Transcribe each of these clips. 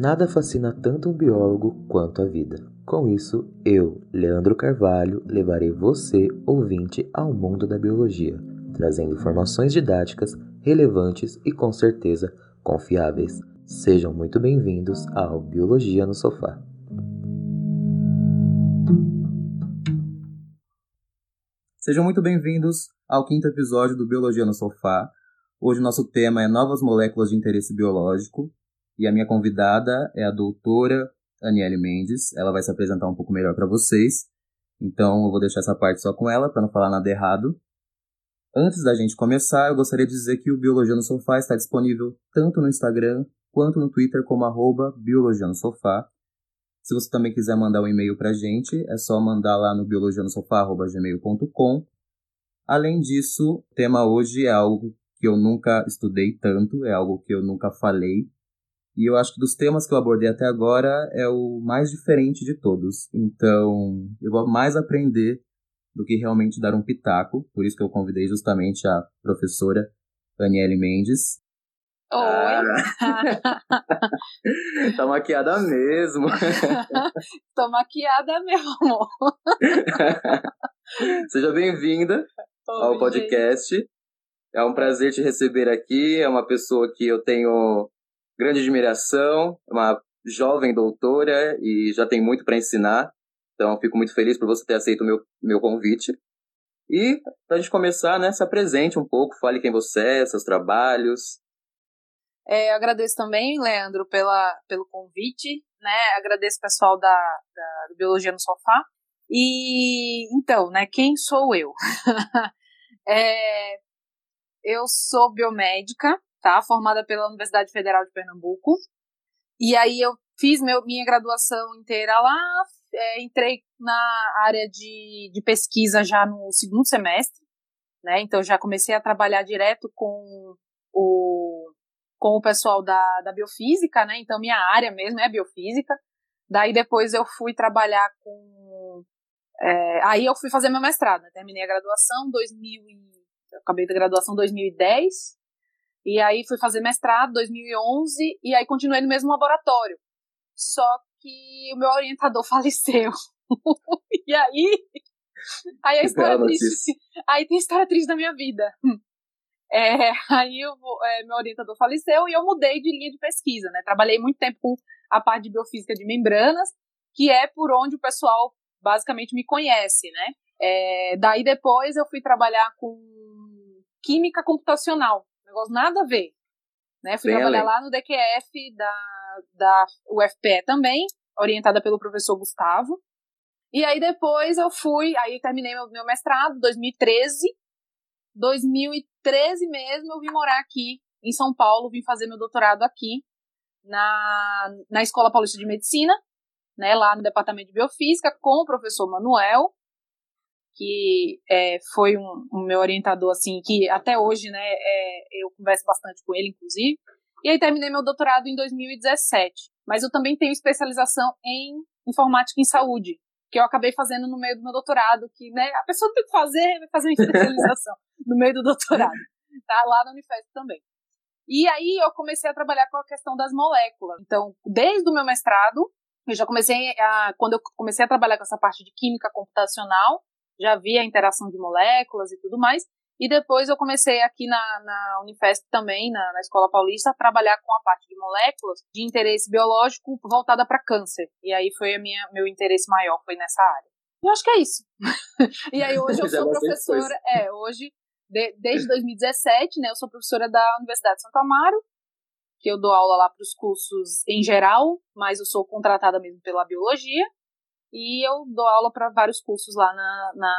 Nada fascina tanto um biólogo quanto a vida. Com isso, eu, Leandro Carvalho, levarei você, ouvinte, ao mundo da biologia, trazendo informações didáticas, relevantes e com certeza confiáveis. Sejam muito bem-vindos ao Biologia no Sofá. Sejam muito bem-vindos ao quinto episódio do Biologia no Sofá. Hoje nosso tema é novas moléculas de interesse biológico e a minha convidada é a doutora Aniele Mendes. Ela vai se apresentar um pouco melhor para vocês. Então eu vou deixar essa parte só com ela para não falar nada errado. Antes da gente começar, eu gostaria de dizer que o Biologia no Sofá está disponível tanto no Instagram quanto no Twitter como arroba Biologia no Sofá. Se você também quiser mandar um e-mail para a gente, é só mandar lá no biologianosofá.gmail.com. Além disso, o tema hoje é algo que eu nunca estudei tanto, é algo que eu nunca falei, e eu acho que dos temas que eu abordei até agora é o mais diferente de todos. Então, eu vou mais aprender do que realmente dar um pitaco. Por isso que eu convidei justamente a professora Daniele Mendes. Oi! Ah. tá maquiada mesmo. Tô maquiada mesmo. Seja bem-vinda ao podcast. É um prazer te receber aqui. É uma pessoa que eu tenho grande admiração, uma jovem doutora e já tem muito para ensinar. Então, fico muito feliz por você ter aceito o meu, meu convite. E, para a gente começar, né, se apresente um pouco, fale quem você é, seus trabalhos. É, eu agradeço também, Leandro, pela, pelo convite, né, agradeço o pessoal da, da, do Biologia no Sofá. E, então, né, quem sou eu? é, eu sou biomédica, tá? Formada pela Universidade Federal de Pernambuco. E aí eu fiz meu, minha graduação inteira lá, é, entrei na área de, de pesquisa já no segundo semestre, né? Então já comecei a trabalhar direto com o, com o pessoal da, da biofísica, né? Então minha área mesmo é biofísica. Daí depois eu fui trabalhar com. É, aí eu fui fazer meu mestrado, né? terminei a graduação 2000 e, acabei da graduação 2010 e aí fui fazer mestrado 2011 e aí continuei no mesmo laboratório. Só que o meu orientador faleceu. e aí aí a história triste, aí tem a história triste da minha vida. É, aí eu, é, meu orientador faleceu e eu mudei de linha de pesquisa, né? Trabalhei muito tempo com a parte de biofísica de membranas, que é por onde o pessoal basicamente me conhece, né? É, daí depois eu fui trabalhar com química computacional, negócio nada a ver. Né? Fui Bem trabalhar além. lá no DQF da, da UFPE também, orientada pelo professor Gustavo. E aí depois eu fui, aí terminei meu, meu mestrado, 2013. 2013 mesmo eu vim morar aqui em São Paulo, vim fazer meu doutorado aqui na, na Escola Paulista de Medicina, né, lá no Departamento de Biofísica, com o professor Manuel, que é, foi um, um, meu orientador, assim, que até hoje, né, é, eu converso bastante com ele, inclusive. E aí terminei meu doutorado em 2017. Mas eu também tenho especialização em informática em saúde, que eu acabei fazendo no meio do meu doutorado, que, né, a pessoa tem que fazer, vai fazer uma especialização no meio do doutorado, tá? Lá na Unifesp também. E aí eu comecei a trabalhar com a questão das moléculas. Então, desde o meu mestrado, eu já comecei a, quando eu comecei a trabalhar com essa parte de química computacional, já via a interação de moléculas e tudo mais. E depois eu comecei aqui na, na Unifesp também, na, na, Escola Paulista, a trabalhar com a parte de moléculas de interesse biológico voltada para câncer. E aí foi a minha, meu interesse maior, foi nessa área. E acho que é isso. e aí hoje eu sou professora, é, hoje, de, desde 2017, né, eu sou professora da Universidade de Santo Amaro, que eu dou aula lá para os cursos em geral, mas eu sou contratada mesmo pela biologia. E eu dou aula para vários cursos lá na, na,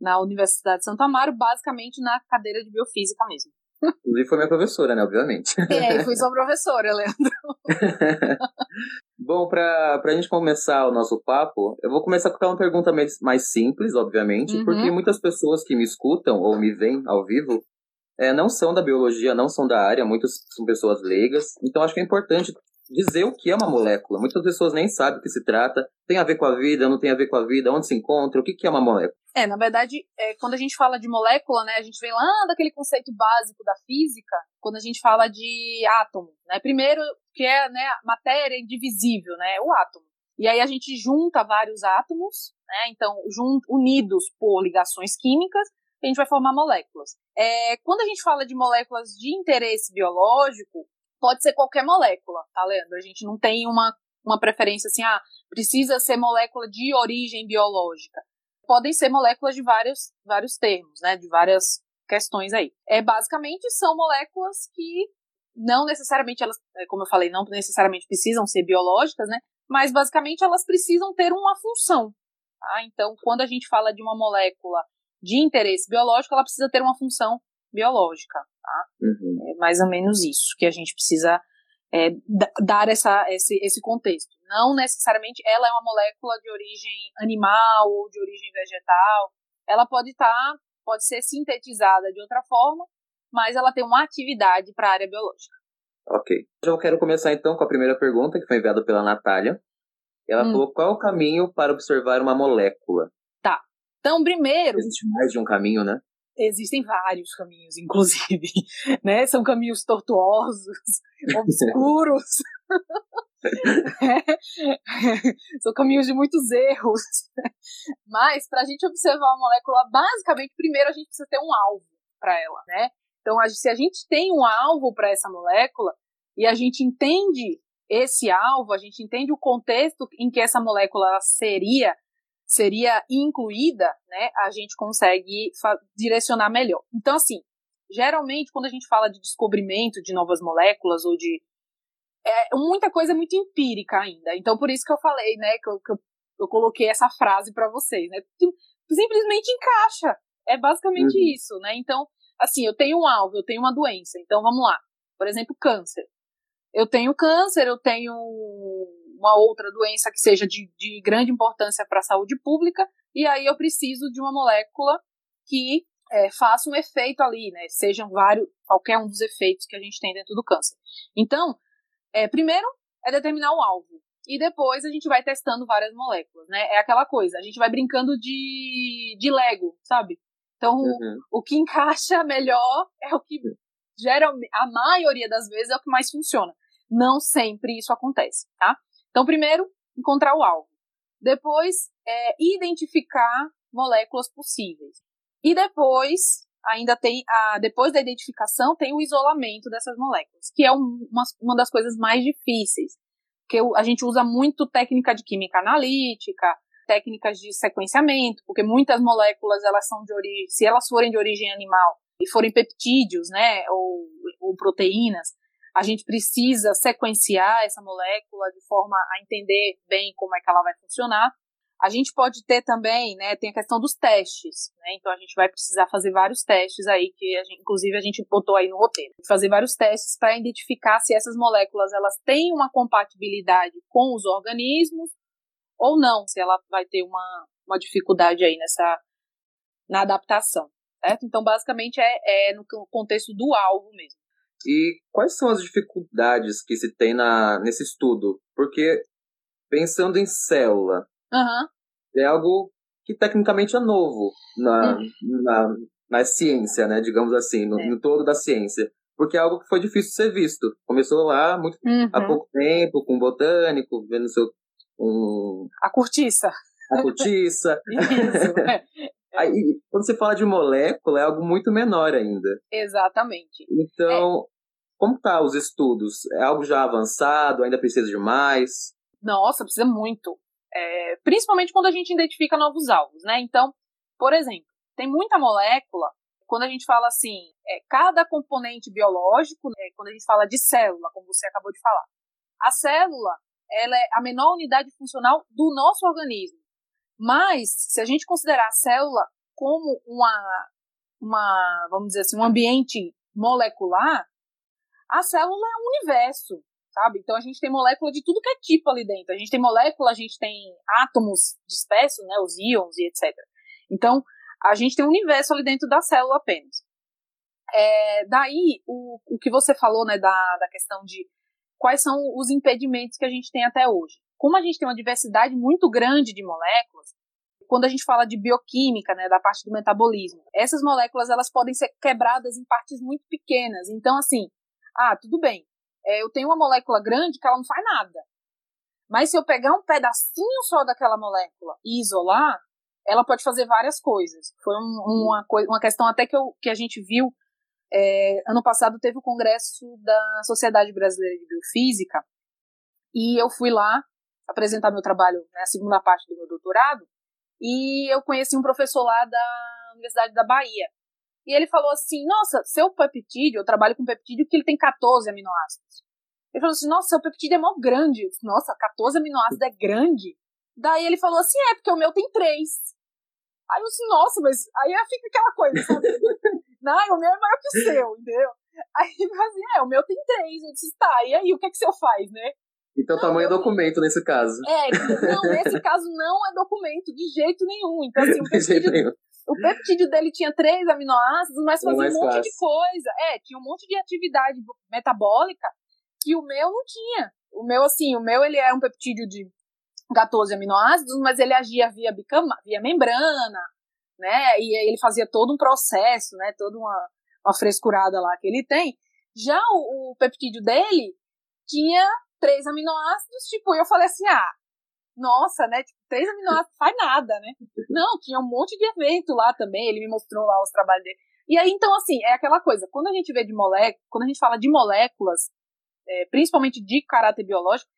na Universidade de Santo Amaro, basicamente na cadeira de biofísica mesmo. Inclusive foi minha professora, né, obviamente. É, fui sua professora, Leandro. Bom, para a gente começar o nosso papo, eu vou começar com uma pergunta mais, mais simples, obviamente, uhum. porque muitas pessoas que me escutam ou me veem ao vivo é, não são da biologia, não são da área, muitas são pessoas leigas, então acho que é importante dizer o que é uma molécula. Muitas pessoas nem sabem o que se trata. Tem a ver com a vida, não tem a ver com a vida, onde se encontra, o que, é uma molécula? É, na verdade, é, quando a gente fala de molécula, né, a gente vem lá daquele conceito básico da física, quando a gente fala de átomo, né? Primeiro, que é né, matéria indivisível, né? O átomo. E aí a gente junta vários átomos, né? Então, junt, unidos por ligações químicas, a gente vai formar moléculas. É, quando a gente fala de moléculas de interesse biológico, pode ser qualquer molécula, tá, Leandro? A gente não tem uma, uma preferência assim, ah, precisa ser molécula de origem biológica. Podem ser moléculas de vários, vários termos, né? De várias questões aí. É, basicamente, são moléculas que não necessariamente elas, é, como eu falei, não necessariamente precisam ser biológicas, né? Mas basicamente elas precisam ter uma função. Tá? Então, quando a gente fala de uma molécula de interesse biológico, ela precisa ter uma função biológica. Tá? Uhum. É mais ou menos isso que a gente precisa é, dar essa, esse, esse contexto. Não necessariamente ela é uma molécula de origem animal ou de origem vegetal. Ela pode estar, tá, pode ser sintetizada de outra forma, mas ela tem uma atividade para a área biológica. Ok. Eu quero começar então com a primeira pergunta que foi enviada pela Natália. Ela hum. falou qual é o caminho para observar uma molécula. Tá. Então, primeiro. Existe mais de um caminho, né? Existem vários caminhos, inclusive, né? São caminhos tortuosos, obscuros. São caminhos de muitos erros. Mas, para a gente observar uma molécula, basicamente, primeiro a gente precisa ter um alvo para ela, né? Então, se a gente tem um alvo para essa molécula e a gente entende esse alvo, a gente entende o contexto em que essa molécula seria seria incluída, né, a gente consegue direcionar melhor. Então, assim, geralmente quando a gente fala de descobrimento de novas moléculas ou de é, muita coisa é muito empírica ainda. Então, por isso que eu falei, né, que eu, que eu, eu coloquei essa frase para vocês, né? Simplesmente encaixa. É basicamente uhum. isso, né? Então, assim, eu tenho um alvo, eu tenho uma doença. Então, vamos lá. Por exemplo, câncer. Eu tenho câncer, eu tenho uma outra doença que seja de, de grande importância para a saúde pública, e aí eu preciso de uma molécula que é, faça um efeito ali, né? Sejam vários, qualquer um dos efeitos que a gente tem dentro do câncer. Então, é, primeiro é determinar o alvo. E depois a gente vai testando várias moléculas, né? É aquela coisa, a gente vai brincando de, de Lego, sabe? Então, uhum. o, o que encaixa melhor é o que geralmente, a maioria das vezes é o que mais funciona. Não sempre isso acontece, tá? Então, primeiro, encontrar o alvo. Depois, é, identificar moléculas possíveis. E depois, ainda tem, a, depois da identificação, tem o isolamento dessas moléculas, que é um, uma, uma das coisas mais difíceis. Porque a gente usa muito técnica de química analítica, técnicas de sequenciamento, porque muitas moléculas, elas são de origem, se elas forem de origem animal e forem peptídeos, né, ou, ou proteínas, a gente precisa sequenciar essa molécula de forma a entender bem como é que ela vai funcionar. A gente pode ter também, né, tem a questão dos testes, né, então a gente vai precisar fazer vários testes aí, que a gente, inclusive a gente botou aí no roteiro. Fazer vários testes para identificar se essas moléculas elas têm uma compatibilidade com os organismos ou não, se ela vai ter uma, uma dificuldade aí nessa, na adaptação, certo? Então, basicamente é, é no contexto do alvo mesmo. E quais são as dificuldades que se tem na, nesse estudo? Porque pensando em célula, uhum. é algo que tecnicamente é novo na, uhum. na, na ciência, né? Digamos assim, no, é. no todo da ciência. Porque é algo que foi difícil de ser visto. Começou lá muito, uhum. há pouco tempo, com um botânico, vendo seu. Um... A cortiça. A cortiça. Isso. Aí, quando você fala de molécula, é algo muito menor ainda. Exatamente. Então, é. como tá os estudos? É algo já avançado? Ainda precisa de mais? Nossa, precisa muito. É, principalmente quando a gente identifica novos alvos, né? Então, por exemplo, tem muita molécula. Quando a gente fala assim, é, cada componente biológico, né, quando a gente fala de célula, como você acabou de falar, a célula ela é a menor unidade funcional do nosso organismo. Mas, se a gente considerar a célula como uma, uma, vamos dizer assim, um ambiente molecular, a célula é um universo, sabe? Então a gente tem molécula de tudo que é tipo ali dentro. A gente tem molécula, a gente tem átomos dispersos, né, os íons e etc. Então, a gente tem um universo ali dentro da célula apenas. É, daí, o, o que você falou, né, da, da questão de quais são os impedimentos que a gente tem até hoje. Como a gente tem uma diversidade muito grande de moléculas, quando a gente fala de bioquímica, né, da parte do metabolismo, essas moléculas elas podem ser quebradas em partes muito pequenas. Então, assim, ah, tudo bem, é, eu tenho uma molécula grande que ela não faz nada. Mas se eu pegar um pedacinho só daquela molécula e isolar, ela pode fazer várias coisas. Foi um, uma, uma questão até que, eu, que a gente viu é, ano passado teve o congresso da Sociedade Brasileira de Biofísica e eu fui lá apresentar meu trabalho, né, a segunda parte do meu doutorado, e eu conheci um professor lá da Universidade da Bahia. E ele falou assim: Nossa, seu peptídeo, eu trabalho com peptídeo que ele tem 14 aminoácidos. Ele falou assim: Nossa, seu peptídeo é mó grande. Disse, Nossa, 14 aminoácidos é grande. Daí ele falou assim: É, porque o meu tem 3. Aí eu disse: Nossa, mas aí fica aquela coisa, sabe? Não, o meu é maior que o seu, entendeu? Aí ele falou assim: É, o meu tem 3. Eu disse: Tá, e aí o que, é que o seu faz, né? Então não, tamanho é documento nesse caso. É, não, nesse caso não é documento de jeito nenhum. Então, assim, o peptídeo, o peptídeo dele tinha três aminoácidos, mas fazia um monte fácil. de coisa. É, tinha um monte de atividade metabólica que o meu não tinha. O meu, assim, o meu ele é um peptídeo de 14 aminoácidos, mas ele agia via, bicama, via membrana, né? E ele fazia todo um processo, né? Toda uma, uma frescurada lá que ele tem. Já o, o peptídeo dele tinha três aminoácidos, tipo, eu falei assim, ah, nossa, né? Tipo, três aminoácidos faz nada, né? Não, tinha um monte de evento lá também, ele me mostrou lá os trabalhos dele. E aí, então, assim, é aquela coisa, quando a gente vê de moléculas, quando a gente fala de moléculas, é, principalmente de caráter biológico,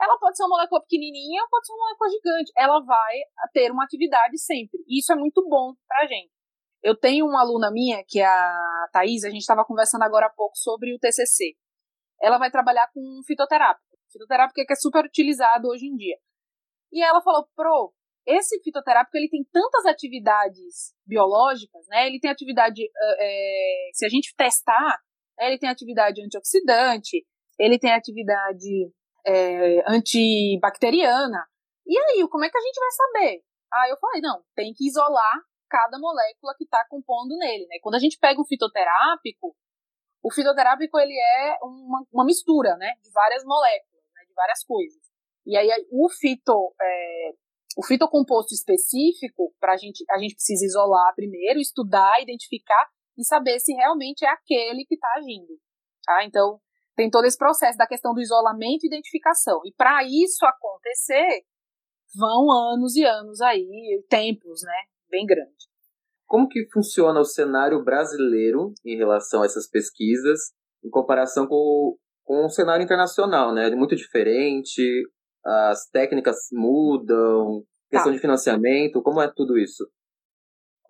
ela pode ser uma molécula pequenininha ou pode ser uma molécula gigante. Ela vai ter uma atividade sempre. E isso é muito bom pra gente. Eu tenho uma aluna minha, que é a Thais, a gente estava conversando agora há pouco sobre o TCC. Ela vai trabalhar com fitoterápico. Fitoterápico que é super utilizado hoje em dia. E ela falou, pro, esse fitoterápico ele tem tantas atividades biológicas, né? Ele tem atividade, é, se a gente testar, né, ele tem atividade antioxidante, ele tem atividade é, antibacteriana. E aí, como é que a gente vai saber? Aí eu falei, não, tem que isolar cada molécula que está compondo nele, né? Quando a gente pega o fitoterápico, o fitoterápico ele é uma, uma mistura, né, de várias moléculas, várias coisas. E aí o fito, é, o fitocomposto específico, para a gente, a gente precisa isolar primeiro, estudar, identificar e saber se realmente é aquele que está agindo. Tá? Então, tem todo esse processo da questão do isolamento e identificação. E para isso acontecer, vão anos e anos aí, tempos, né, bem grandes. Como que funciona o cenário brasileiro em relação a essas pesquisas, em comparação com, com o cenário internacional, né? É muito diferente, as técnicas mudam, questão tá. de financiamento, como é tudo isso?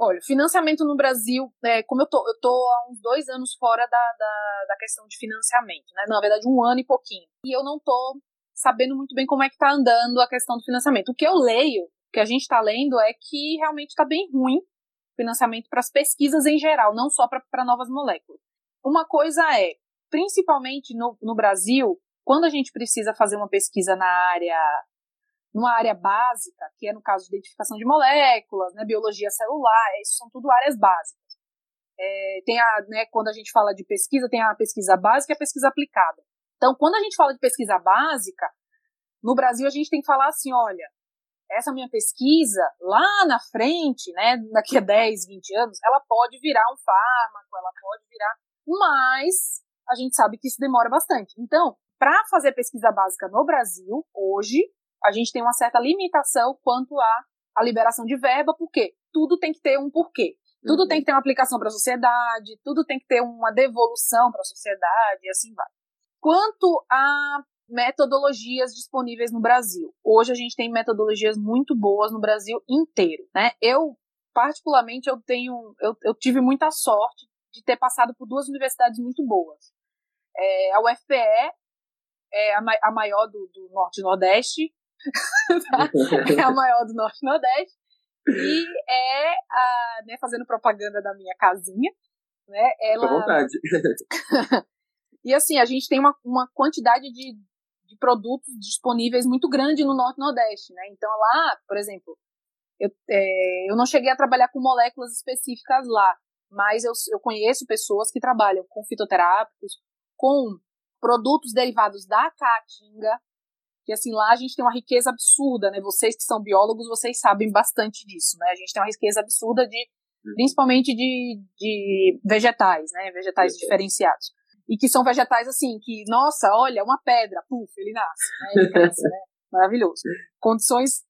Olha, financiamento no Brasil, é, como eu tô, eu tô há uns dois anos fora da, da, da, questão de financiamento, né? Na verdade, um ano e pouquinho. E eu não tô sabendo muito bem como é que tá andando a questão do financiamento. O que eu leio, o que a gente tá lendo, é que realmente tá bem ruim o financiamento para as pesquisas em geral, não só para novas moléculas. Uma coisa é, principalmente no, no Brasil, quando a gente precisa fazer uma pesquisa na área, numa área básica, que é no caso de identificação de moléculas, né, biologia celular, isso são tudo áreas básicas. É, tem a, né, quando a gente fala de pesquisa, tem a pesquisa básica e a pesquisa aplicada. Então, quando a gente fala de pesquisa básica, no Brasil a gente tem que falar assim, olha, essa minha pesquisa, lá na frente, né, daqui a 10, 20 anos, ela pode virar um fármaco, ela pode virar, mas a gente sabe que isso demora bastante. Então, para fazer pesquisa básica no Brasil, hoje, a gente tem uma certa limitação quanto à, liberação de verba, porque tudo tem que ter um porquê. Tudo uhum. tem que ter uma aplicação para a sociedade, tudo tem que ter uma devolução para a sociedade, e assim vai. Quanto a metodologias disponíveis no Brasil. Hoje a gente tem metodologias muito boas no Brasil inteiro, né? Eu particularmente eu tenho eu, eu tive muita sorte de ter passado por duas universidades muito boas. É, a UFPE é a, a maior do, do Norte e Nordeste, tá? é a maior do Norte e Nordeste, e é a, né, fazendo propaganda da minha casinha, né, ela... vontade. e assim, a gente tem uma, uma quantidade de, de produtos disponíveis muito grande no Norte e Nordeste, né, então lá, por exemplo, eu, é, eu não cheguei a trabalhar com moléculas específicas lá, mas eu, eu conheço pessoas que trabalham com fitoterápicos, com produtos derivados da caatinga, que assim, lá a gente tem uma riqueza absurda, né? Vocês que são biólogos, vocês sabem bastante disso, né? A gente tem uma riqueza absurda de, uhum. principalmente de, de vegetais, né? Vegetais diferenciados. E que são vegetais assim, que, nossa, olha, uma pedra, puf, ele nasce, né? Ele cresce, né? Maravilhoso. Condições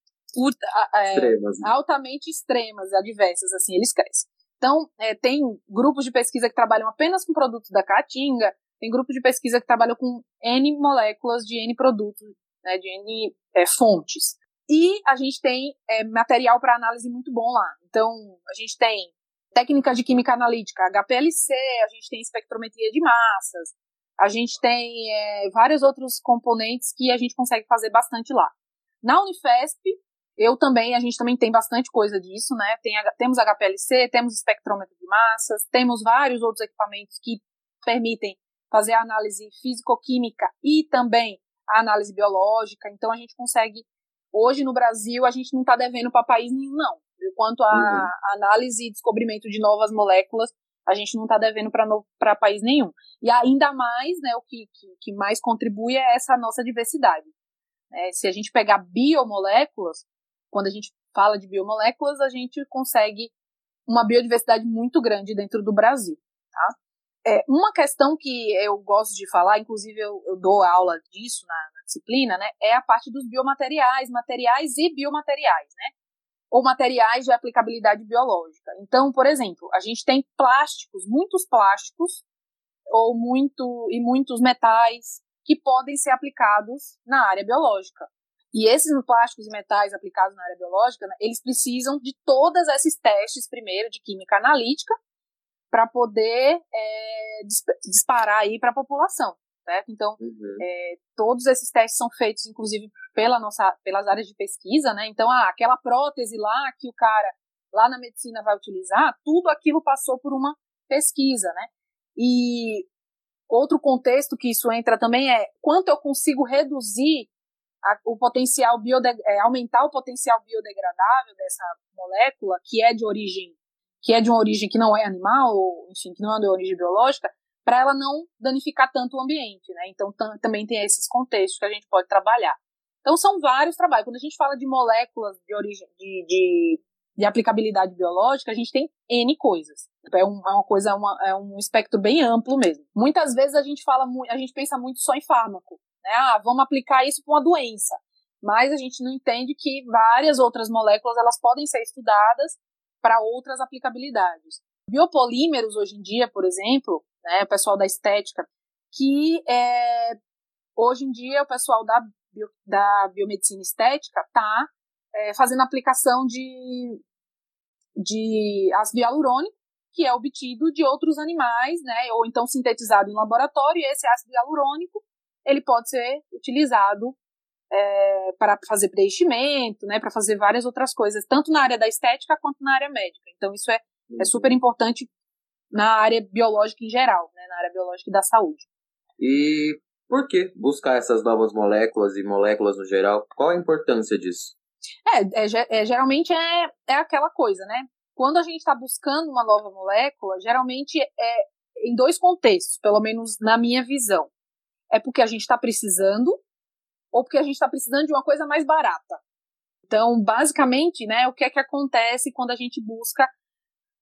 é, extremas, né? altamente extremas, adversas, assim, eles crescem. Então, é, tem grupos de pesquisa que trabalham apenas com produtos da caatinga, tem grupos de pesquisa que trabalham com N moléculas de N produtos né, de N é, fontes. E a gente tem é, material para análise muito bom lá. Então, a gente tem técnicas de química analítica, HPLC, a gente tem espectrometria de massas, a gente tem é, vários outros componentes que a gente consegue fazer bastante lá. Na Unifesp, eu também, a gente também tem bastante coisa disso, né? Tem, temos HPLC, temos espectrômetro de massas, temos vários outros equipamentos que permitem fazer a análise físico-química e também a análise biológica. Então a gente consegue, hoje no Brasil, a gente não está devendo para país nenhum, não. Quanto a uhum. análise e descobrimento de novas moléculas, a gente não está devendo para país nenhum. E ainda mais, né, o que, que, que, mais contribui é essa nossa diversidade. É, se a gente pegar biomoléculas, quando a gente fala de biomoléculas, a gente consegue uma biodiversidade muito grande dentro do Brasil. Tá? É, uma questão que eu gosto de falar, inclusive eu, eu dou aula disso na, na, disciplina, né, é a parte dos biomateriais, materiais e biomateriais, né, ou materiais de aplicabilidade biológica. Então, por exemplo, a gente tem plásticos, muitos plásticos, ou muito e muitos metais que podem ser aplicados na área biológica. E esses plásticos e metais aplicados na área biológica, né, eles precisam de todos esses testes primeiro de química analítica para poder é, disparar aí para a população, certo? Então, uhum. é, todos esses testes são feitos, inclusive, pela nossa, pelas áreas de pesquisa, né? Então, ah, aquela prótese lá que o cara lá na medicina vai utilizar, tudo aquilo passou por uma pesquisa, né? E outro contexto que isso entra também é quanto eu consigo reduzir a, o potencial biodeg é, aumentar o potencial biodegradável dessa molécula que é de origem que é de uma origem que não é animal, ou enfim, que não é de origem biológica, para ela não danificar tanto o ambiente, né? Então também tem esses contextos que a gente pode trabalhar. Então são vários trabalhos. Quando a gente fala de moléculas de origem, de, de, de aplicabilidade biológica, a gente tem N coisas. É, um, é uma coisa, uma, é um espectro bem amplo mesmo. Muitas vezes a gente fala, a gente pensa muito só em fármaco, né? Ah, vamos aplicar isso para uma doença. Mas a gente não entende que várias outras moléculas elas podem ser estudadas para outras aplicabilidades. Biopolímeros, hoje em dia, por exemplo, né, o pessoal da estética, que é, hoje em dia o pessoal da, bio, da biomedicina estética está é, fazendo aplicação de, de ácido hialurônico, que é obtido de outros animais, né, ou então sintetizado em laboratório, e esse ácido hialurônico ele pode ser utilizado é, para fazer preenchimento, né, para fazer várias outras coisas, tanto na área da estética quanto na área médica. Então, isso é, é uhum. super importante na área biológica em geral, né, na área biológica e da saúde. E por que buscar essas novas moléculas e moléculas no geral? Qual a importância disso? É, é, é geralmente é, é aquela coisa, né? Quando a gente está buscando uma nova molécula, geralmente é em dois contextos, pelo menos na minha visão. É porque a gente está precisando ou porque a gente está precisando de uma coisa mais barata. Então, basicamente, né, o que é que acontece quando a gente busca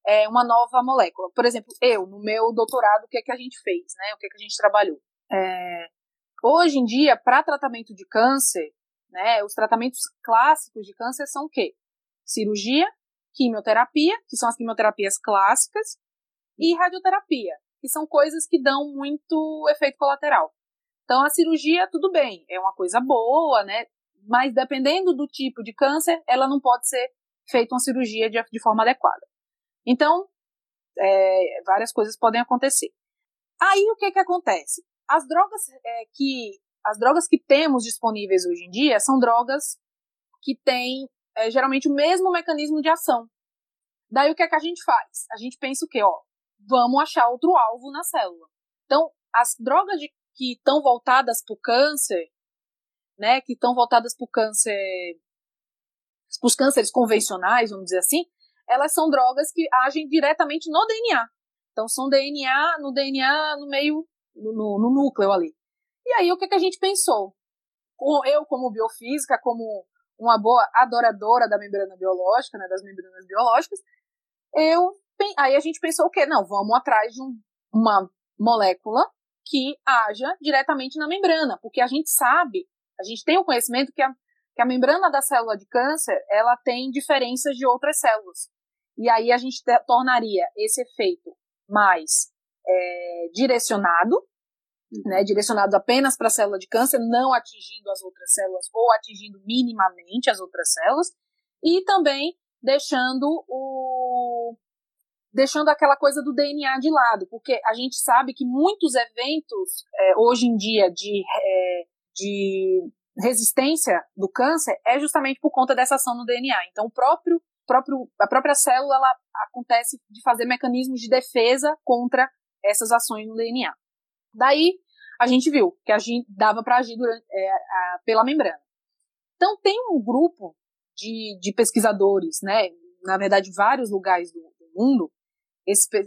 é, uma nova molécula? Por exemplo, eu, no meu doutorado, o que é que a gente fez, né? O que é que a gente trabalhou? É, hoje em dia, para tratamento de câncer, né, os tratamentos clássicos de câncer são o quê? Cirurgia, quimioterapia, que são as quimioterapias clássicas, e radioterapia, que são coisas que dão muito efeito colateral. Então, a cirurgia, tudo bem, é uma coisa boa, né? Mas dependendo do tipo de câncer, ela não pode ser feita uma cirurgia de, de forma adequada. Então, é, várias coisas podem acontecer. Aí, o que que acontece? As drogas é, que as drogas que temos disponíveis hoje em dia são drogas que têm é, geralmente o mesmo mecanismo de ação. Daí o que é que a gente faz? A gente pensa o quê? Ó, vamos achar outro alvo na célula. Então, as drogas de que estão voltadas para o câncer, né, que estão voltadas para o câncer, para os cânceres convencionais, vamos dizer assim, elas são drogas que agem diretamente no DNA. Então são DNA, no DNA, no meio, no, no núcleo ali. E aí, o que, que a gente pensou? Eu, como biofísica, como uma boa adoradora da membrana biológica, né, das membranas biológicas, eu aí a gente pensou o quê? Não, vamos atrás de um, uma molécula que haja diretamente na membrana, porque a gente sabe, a gente tem o conhecimento que a, que a membrana da célula de câncer, ela tem diferenças de outras células. E aí a gente tornaria esse efeito mais é, direcionado, né, direcionado apenas para a célula de câncer, não atingindo as outras células ou atingindo minimamente as outras células, e também deixando o deixando aquela coisa do DNA de lado, porque a gente sabe que muitos eventos é, hoje em dia de, é, de resistência do câncer é justamente por conta dessa ação no DNA. Então, o próprio, próprio, a própria célula ela acontece de fazer mecanismos de defesa contra essas ações no DNA. Daí, a gente viu que a gente dava para agir durante, é, a, pela membrana. Então, tem um grupo de, de pesquisadores, né, na verdade, vários lugares do, do mundo,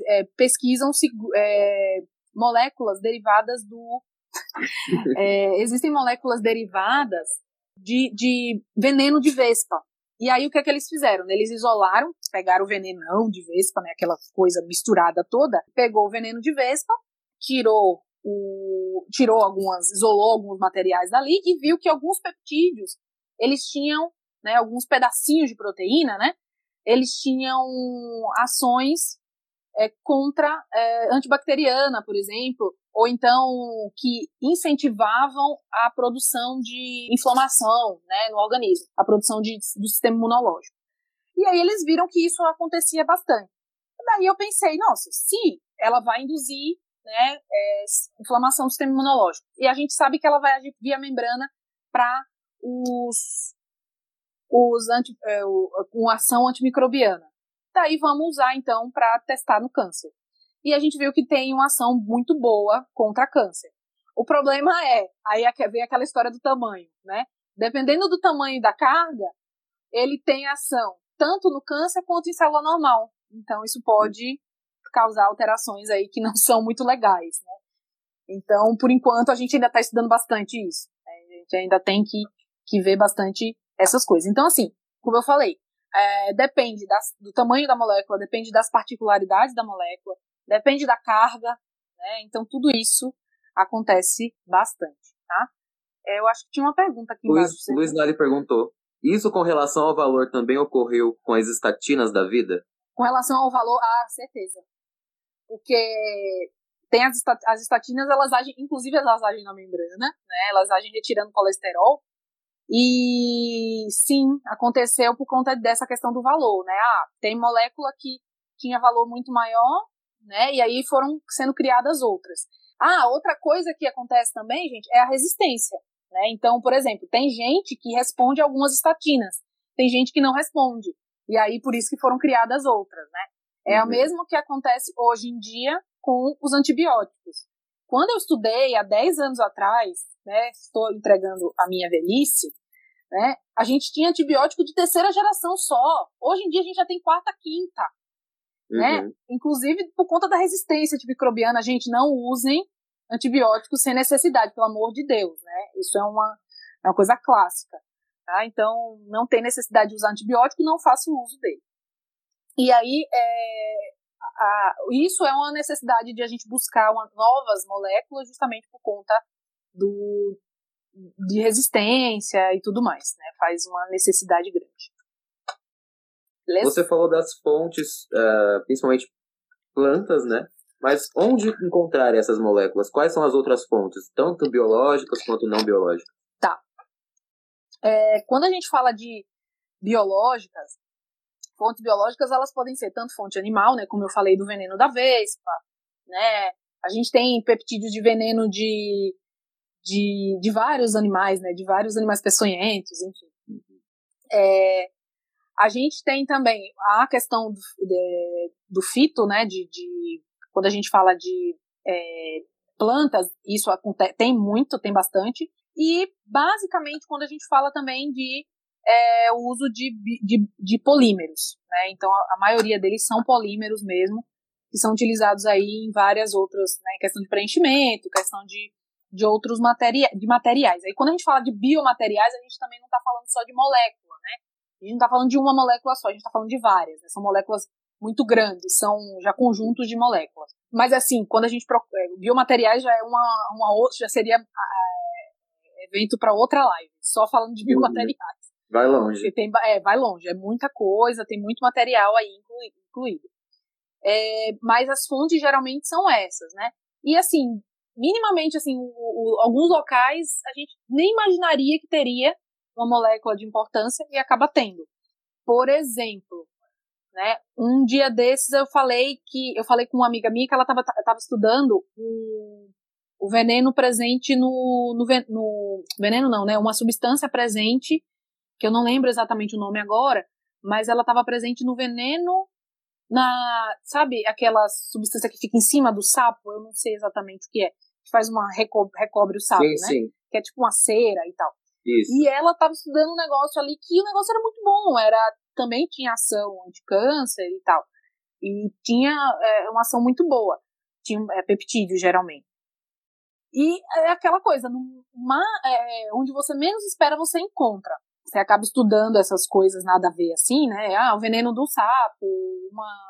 é, pesquisam é, moléculas derivadas do. é, existem moléculas derivadas de, de veneno de vespa. E aí o que é que eles fizeram? Eles isolaram, pegaram o venenão de vespa, né, aquela coisa misturada toda, pegou o veneno de vespa, tirou o, tirou algumas, isolou alguns materiais dali e viu que alguns peptídeos eles tinham, né, alguns pedacinhos de proteína, né, eles tinham ações é, contra é, antibacteriana, por exemplo, ou então que incentivavam a produção de inflamação né, no organismo, a produção de, do sistema imunológico. E aí eles viram que isso acontecia bastante. Daí eu pensei, nossa, se ela vai induzir né, é, inflamação do sistema imunológico, e a gente sabe que ela vai agir via membrana para os, os anti, é, o, com ação antimicrobiana. Daí vamos usar então para testar no câncer. E a gente viu que tem uma ação muito boa contra câncer. O problema é, aí vem aquela história do tamanho, né? Dependendo do tamanho da carga, ele tem ação tanto no câncer quanto em célula normal. Então isso pode causar alterações aí que não são muito legais, né? Então, por enquanto, a gente ainda está estudando bastante isso. Né? A gente ainda tem que, que ver bastante essas coisas. Então, assim, como eu falei, é, depende das, do tamanho da molécula, depende das particularidades da molécula, depende da carga, né? Então tudo isso acontece bastante, tá? É, eu acho que tinha uma pergunta aqui embaixo. Luiz, Luiz Nari perguntou, isso com relação ao valor também ocorreu com as estatinas da vida? Com relação ao valor, ah, certeza. Porque tem as, as estatinas, elas agem, inclusive elas agem na membrana, né? Elas agem retirando colesterol, e sim, aconteceu por conta dessa questão do valor, né? Ah, tem molécula que tinha valor muito maior, né? E aí foram sendo criadas outras. Ah, outra coisa que acontece também, gente, é a resistência, né? Então, por exemplo, tem gente que responde a algumas estatinas, tem gente que não responde. E aí por isso que foram criadas outras, né? É uhum. o mesmo que acontece hoje em dia com os antibióticos. Quando eu estudei há 10 anos atrás, né, estou entregando a minha velhice, né, a gente tinha antibiótico de terceira geração só. Hoje em dia a gente já tem quarta, quinta. Né? Uhum. Né? Inclusive por conta da resistência antimicrobiana, a gente não usem antibióticos sem necessidade, pelo amor de Deus, né? Isso é uma, é uma coisa clássica. Tá? Então, não tem necessidade de usar antibiótico, não faça o uso dele. E aí, é, a, isso é uma necessidade de a gente buscar uma, novas moléculas justamente por conta do, de resistência e tudo mais, né? Faz uma necessidade grande. Beleza? Você falou das fontes, uh, principalmente plantas, né? Mas onde encontrar essas moléculas? Quais são as outras fontes, tanto biológicas quanto não biológicas? Tá. É, quando a gente fala de biológicas, fontes biológicas, elas podem ser tanto fonte animal, né, como eu falei do veneno da vespa, né, a gente tem peptídeos de veneno de, de, de vários animais, né, de vários animais peçonhentos, enfim. É, a gente tem também a questão do, de, do fito, né, de, de, quando a gente fala de é, plantas, isso acontece, tem muito, tem bastante, e basicamente quando a gente fala também de é o uso de, de, de polímeros. Né? Então, a, a, maioria deles são polímeros mesmo, que são utilizados aí em várias outras, né? questão de preenchimento, questão de de outros materia de materiais. Aí quando a gente fala de biomateriais, a gente também não está falando só de molécula, né? A gente não está falando de uma molécula só, a gente está falando de várias. Né? São moléculas muito grandes, são já conjuntos de moléculas. Mas assim, quando a gente é, biomateriais já é uma, uma outra, já seria é, evento para outra live, só falando de biomateriais. Vai longe. Tem, é, vai longe, é muita coisa, tem muito material aí incluído. É, mas as fontes geralmente são essas, né? E assim, minimamente, assim, o, o, alguns locais a gente nem imaginaria que teria uma molécula de importância e acaba tendo. Por exemplo, né, um dia desses eu falei que eu falei com uma amiga minha que ela estava estudando o, o veneno presente no, no, no veneno não, né, uma substância presente que eu não lembro exatamente o nome agora, mas ela estava presente no veneno na, sabe, aquela substância que fica em cima do sapo, eu não sei exatamente o que é, que faz uma recobre, recobre o sapo, sim, né? Sim. Que é tipo uma cera e tal. Isso. E ela estava estudando um negócio ali que o negócio era muito bom, era também tinha ação anti-câncer e tal. E tinha é, uma ação muito boa. Tinha é, peptídeo, geralmente. E é aquela coisa, numa, é, onde você menos espera, você encontra. Você acaba estudando essas coisas nada a ver assim, né? Ah, o veneno do sapo, uma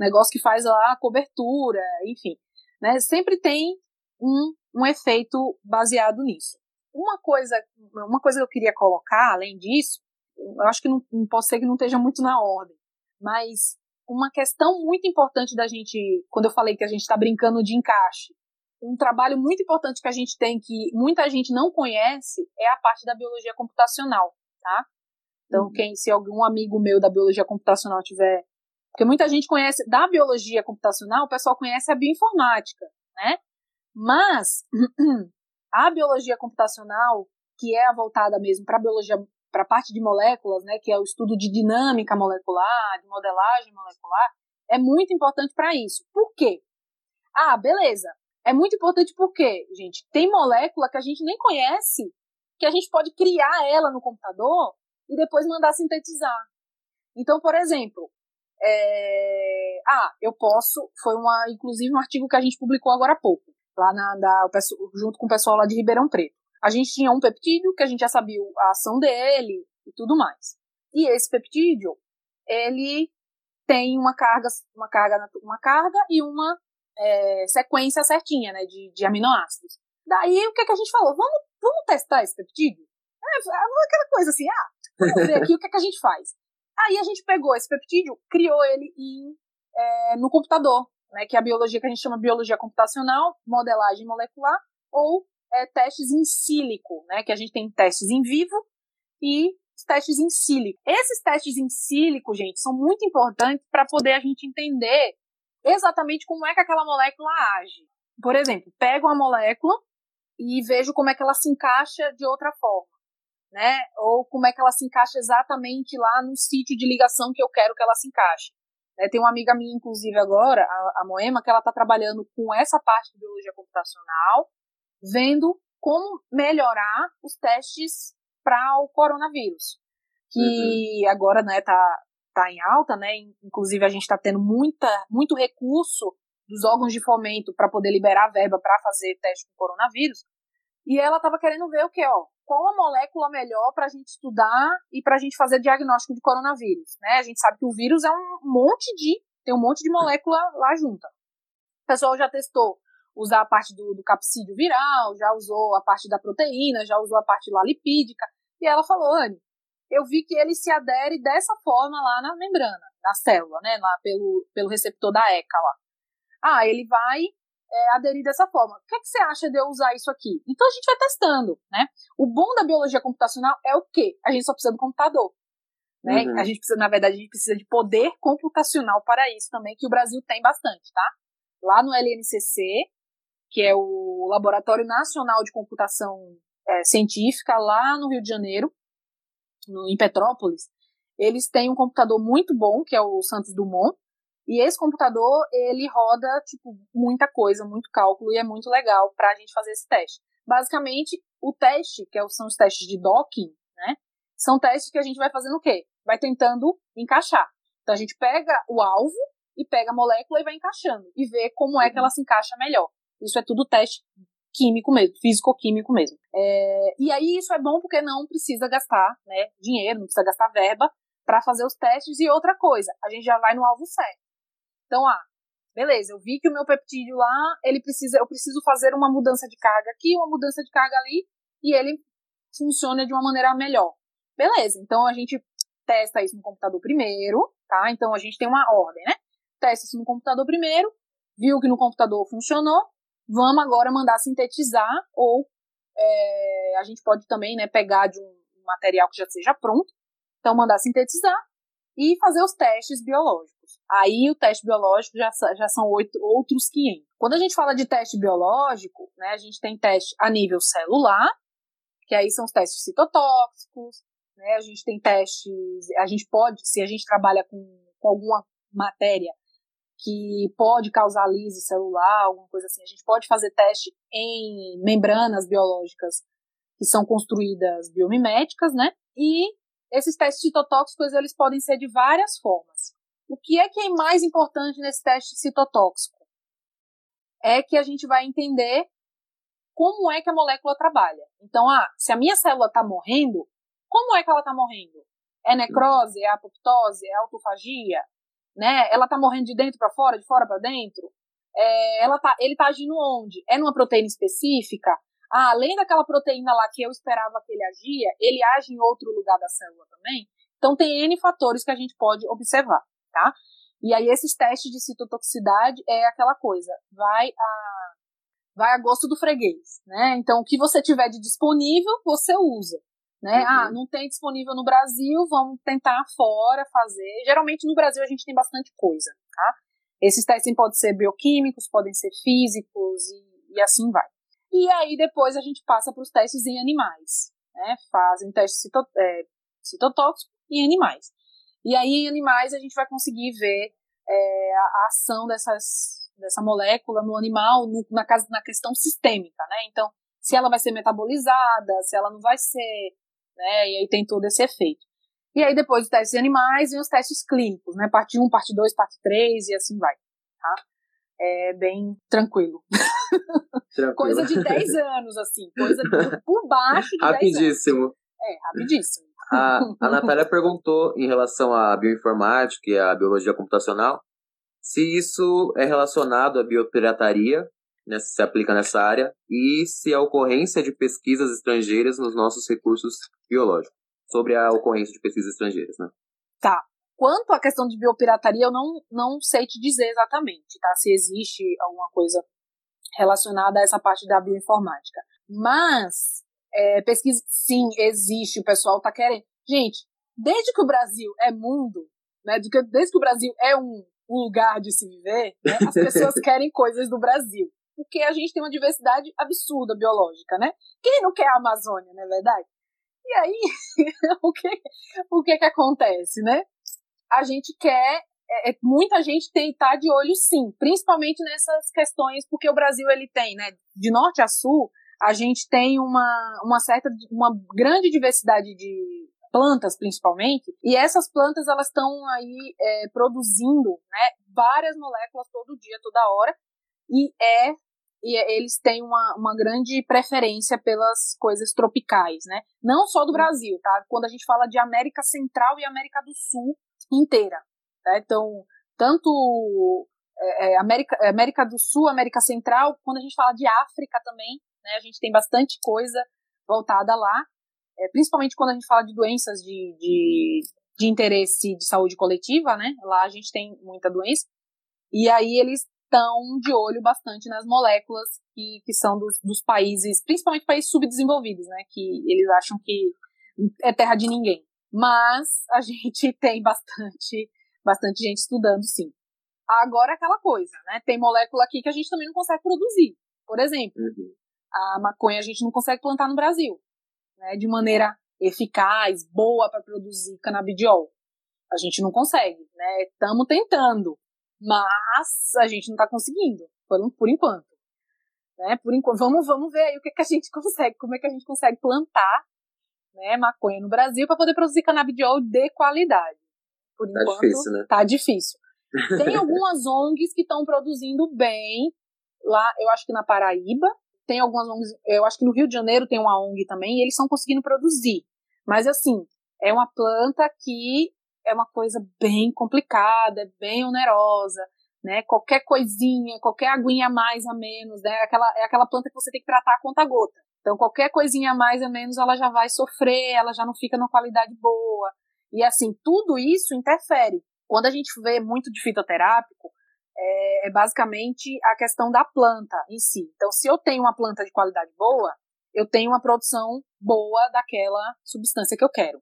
negócio que faz lá a cobertura, enfim. Né? Sempre tem um, um efeito baseado nisso. Uma coisa, uma coisa que eu queria colocar, além disso, eu acho que não, não pode ser que não esteja muito na ordem, mas uma questão muito importante da gente, quando eu falei que a gente está brincando de encaixe, um trabalho muito importante que a gente tem que muita gente não conhece é a parte da biologia computacional, tá? Então, uhum. quem, se algum amigo meu da biologia computacional tiver, porque muita gente conhece da biologia computacional, o pessoal conhece a bioinformática, né? Mas a biologia computacional, que é voltada mesmo para a biologia, para a parte de moléculas, né, que é o estudo de dinâmica molecular, de modelagem molecular, é muito importante para isso. Por quê? Ah, beleza. É muito importante porque, gente, tem molécula que a gente nem conhece, que a gente pode criar ela no computador e depois mandar sintetizar. Então, por exemplo, é... ah, eu posso, foi uma, inclusive um artigo que a gente publicou agora há pouco lá na, da, junto com o pessoal lá de Ribeirão Preto. A gente tinha um peptídeo que a gente já sabia a ação dele e tudo mais. E esse peptídeo, ele tem uma carga, uma carga, uma carga e uma é, sequência certinha, né, de, de aminoácidos. Daí, o que, é que a gente falou? Vamos, vamos testar esse peptídeo? É, aquela coisa assim, ah, vamos ver aqui o que, é que a gente faz. Aí a gente pegou esse peptídeo, criou ele em, é, no computador né, que é a biologia que a gente chama de biologia computacional, modelagem molecular, ou é, testes em sílico, né, que a gente tem testes em vivo e testes em sílico. Esses testes em sílico, gente, são muito importantes para poder a gente entender exatamente como é que aquela molécula age. Por exemplo, pego uma molécula e vejo como é que ela se encaixa de outra forma, né? Ou como é que ela se encaixa exatamente lá no sítio de ligação que eu quero que ela se encaixe. É, tem uma amiga minha, inclusive, agora, a, a Moema, que ela está trabalhando com essa parte de biologia computacional, vendo como melhorar os testes para o coronavírus. Que uhum. agora, né, tá, tá em alta, né? Inclusive, a gente está tendo muita, muito recurso dos órgãos de fomento para poder liberar verba para fazer teste com coronavírus. E ela estava querendo ver o que, ó, qual a molécula melhor para a gente estudar e para a gente fazer diagnóstico de coronavírus, né? A gente sabe que o vírus é um monte de, tem um monte de molécula lá junta. O pessoal já testou usar a parte do, do capsídeo viral, já usou a parte da proteína, já usou a parte lá lipídica, e ela falou, Anne, eu vi que ele se adere dessa forma lá na membrana, na célula, né, lá pelo, pelo receptor da ECA lá. Ah, ele vai é, aderir dessa forma. O que, é que você acha de eu usar isso aqui? Então a gente vai testando, né? O bom da biologia computacional é o quê? A gente só precisa do computador. Né? Uhum. A gente precisa, na verdade, a gente precisa de poder computacional para isso também, que o Brasil tem bastante, tá? Lá no LNCC, que é o Laboratório Nacional de Computação é, Científica, lá no Rio de Janeiro, no, em Petrópolis, eles têm um computador muito bom, que é o Santos Dumont, e esse computador, ele roda, tipo, muita coisa, muito cálculo, e é muito legal para a gente fazer esse teste. Basicamente, o teste, que é são os testes de docking, né? São testes que a gente vai fazendo o quê? Vai tentando encaixar. Então a gente pega o alvo e pega a molécula e vai encaixando. E vê como é que ela se encaixa melhor. Isso é tudo teste químico mesmo, físico-químico mesmo. É, e aí isso é bom porque não precisa gastar né, dinheiro, não precisa gastar verba para fazer os testes. E outra coisa, a gente já vai no alvo certo. Então, ah, beleza, eu vi que o meu peptídeo lá, ele precisa, eu preciso fazer uma mudança de carga aqui, uma mudança de carga ali, e ele funciona de uma maneira melhor. Beleza, então a gente testa isso no computador primeiro, tá? Então a gente tem uma ordem, né? Testa isso no computador primeiro, viu que no computador funcionou, vamos agora mandar sintetizar, ou é, a gente pode também né, pegar de um material que já seja pronto, então mandar sintetizar e fazer os testes biológicos. Aí o teste biológico já, já são oito, outros 500. Quando a gente fala de teste biológico, né, a gente tem teste a nível celular, que aí são os testes citotóxicos, né, a gente tem testes, a gente pode, se a gente trabalha com, com alguma matéria que pode causar lise celular, alguma coisa assim. A gente pode fazer teste em membranas biológicas que são construídas biomiméticas, né? E esses testes citotóxicos, eles podem ser de várias formas. O que é que é mais importante nesse teste citotóxico? É que a gente vai entender como é que a molécula trabalha. Então, ah, se a minha célula está morrendo, como é que ela está morrendo? É necrose? É apoptose? É autofagia? né? Ela tá morrendo de dentro para fora, de fora para dentro. É, ela tá, ele tá agindo onde? É numa proteína específica? Ah, além daquela proteína lá que eu esperava que ele agia, ele age em outro lugar da célula também. Então tem N fatores que a gente pode observar, tá? E aí esses testes de citotoxicidade é aquela coisa, vai a vai a gosto do freguês, né? Então o que você tiver de disponível, você usa. Né? Uhum. Ah, não tem disponível no Brasil, vamos tentar fora fazer. Geralmente no Brasil a gente tem bastante coisa, tá? Esses testes podem ser bioquímicos, podem ser físicos e, e assim vai. E aí depois a gente passa para os testes em animais, né? Fazem testes cito, é, citotóxicos em animais. E aí em animais a gente vai conseguir ver é, a, ação dessas, dessa molécula no animal no, na, na questão sistêmica, né? Então, se ela vai ser metabolizada, se ela não vai ser, né? E aí tem todo esse efeito. E aí depois os testes animais e os testes clínicos, né? Parte 1, parte 2, parte 3 e assim vai, tá? É bem tranquilo. tranquilo. coisa de 10 anos, assim, coisa por baixo de Rapidíssimo. 10 anos. É, rapidíssimo. A, a Natália perguntou em relação à bioinformática e à biologia computacional se isso é relacionado à biopirataria né, se aplica nessa área e se a ocorrência de pesquisas estrangeiras nos nossos recursos biológicos, sobre a ocorrência de pesquisas estrangeiras, né? Tá. Quanto à questão de biopirataria, eu não, não sei te dizer exatamente, tá? Se existe alguma coisa relacionada a essa parte da bioinformática. Mas, é, pesquisa, sim, existe, o pessoal tá querendo. Gente, desde que o Brasil é mundo, né, desde que o Brasil é um, um lugar de se viver, né, as pessoas querem coisas do Brasil porque a gente tem uma diversidade absurda biológica, né? Quem não quer a Amazônia, não é verdade? E aí, o, que, o que que acontece, né? A gente quer, é, é muita gente tem tá de olho sim, principalmente nessas questões, porque o Brasil ele tem, né, de norte a sul, a gente tem uma, uma certa, uma grande diversidade de plantas principalmente, e essas plantas elas estão aí é, produzindo, né, várias moléculas todo dia, toda hora, e é e eles têm uma, uma grande preferência pelas coisas tropicais, né? Não só do Brasil, tá? Quando a gente fala de América Central e América do Sul inteira, tá? Então, tanto é, é América, América do Sul, América Central, quando a gente fala de África também, né? A gente tem bastante coisa voltada lá, é, principalmente quando a gente fala de doenças de, de, de interesse de saúde coletiva, né? Lá a gente tem muita doença. E aí eles estão de olho bastante nas moléculas que, que são dos, dos países, principalmente países subdesenvolvidos, né? Que eles acham que é terra de ninguém. Mas a gente tem bastante, bastante gente estudando, sim. Agora aquela coisa, né? Tem molécula aqui que a gente também não consegue produzir. Por exemplo, uhum. A maconha a gente não consegue plantar no Brasil, né? De maneira eficaz, boa para produzir canabidiol. A gente não consegue, né? Estamos tentando, mas a gente não está conseguindo, por, por enquanto. Né? Por enquanto, vamos, vamos ver aí o que, que a gente consegue, como é que a gente consegue plantar né, maconha no Brasil para poder produzir canabidiol de qualidade. Por tá enquanto, difícil, né? tá difícil. Tem algumas ONGs que estão produzindo bem, lá, eu acho que na Paraíba, tem algumas ONGs, eu acho que no Rio de Janeiro tem uma ONG também, e eles estão conseguindo produzir. Mas assim, é uma planta que é uma coisa bem complicada, bem onerosa, né? Qualquer coisinha, qualquer aguinha a mais a menos, né? Aquela, é aquela planta que você tem que tratar a conta gota. Então, qualquer coisinha a mais a menos, ela já vai sofrer, ela já não fica numa qualidade boa. E assim, tudo isso interfere. Quando a gente vê muito de fitoterápico, é, é basicamente a questão da planta em si. Então, se eu tenho uma planta de qualidade boa, eu tenho uma produção boa daquela substância que eu quero.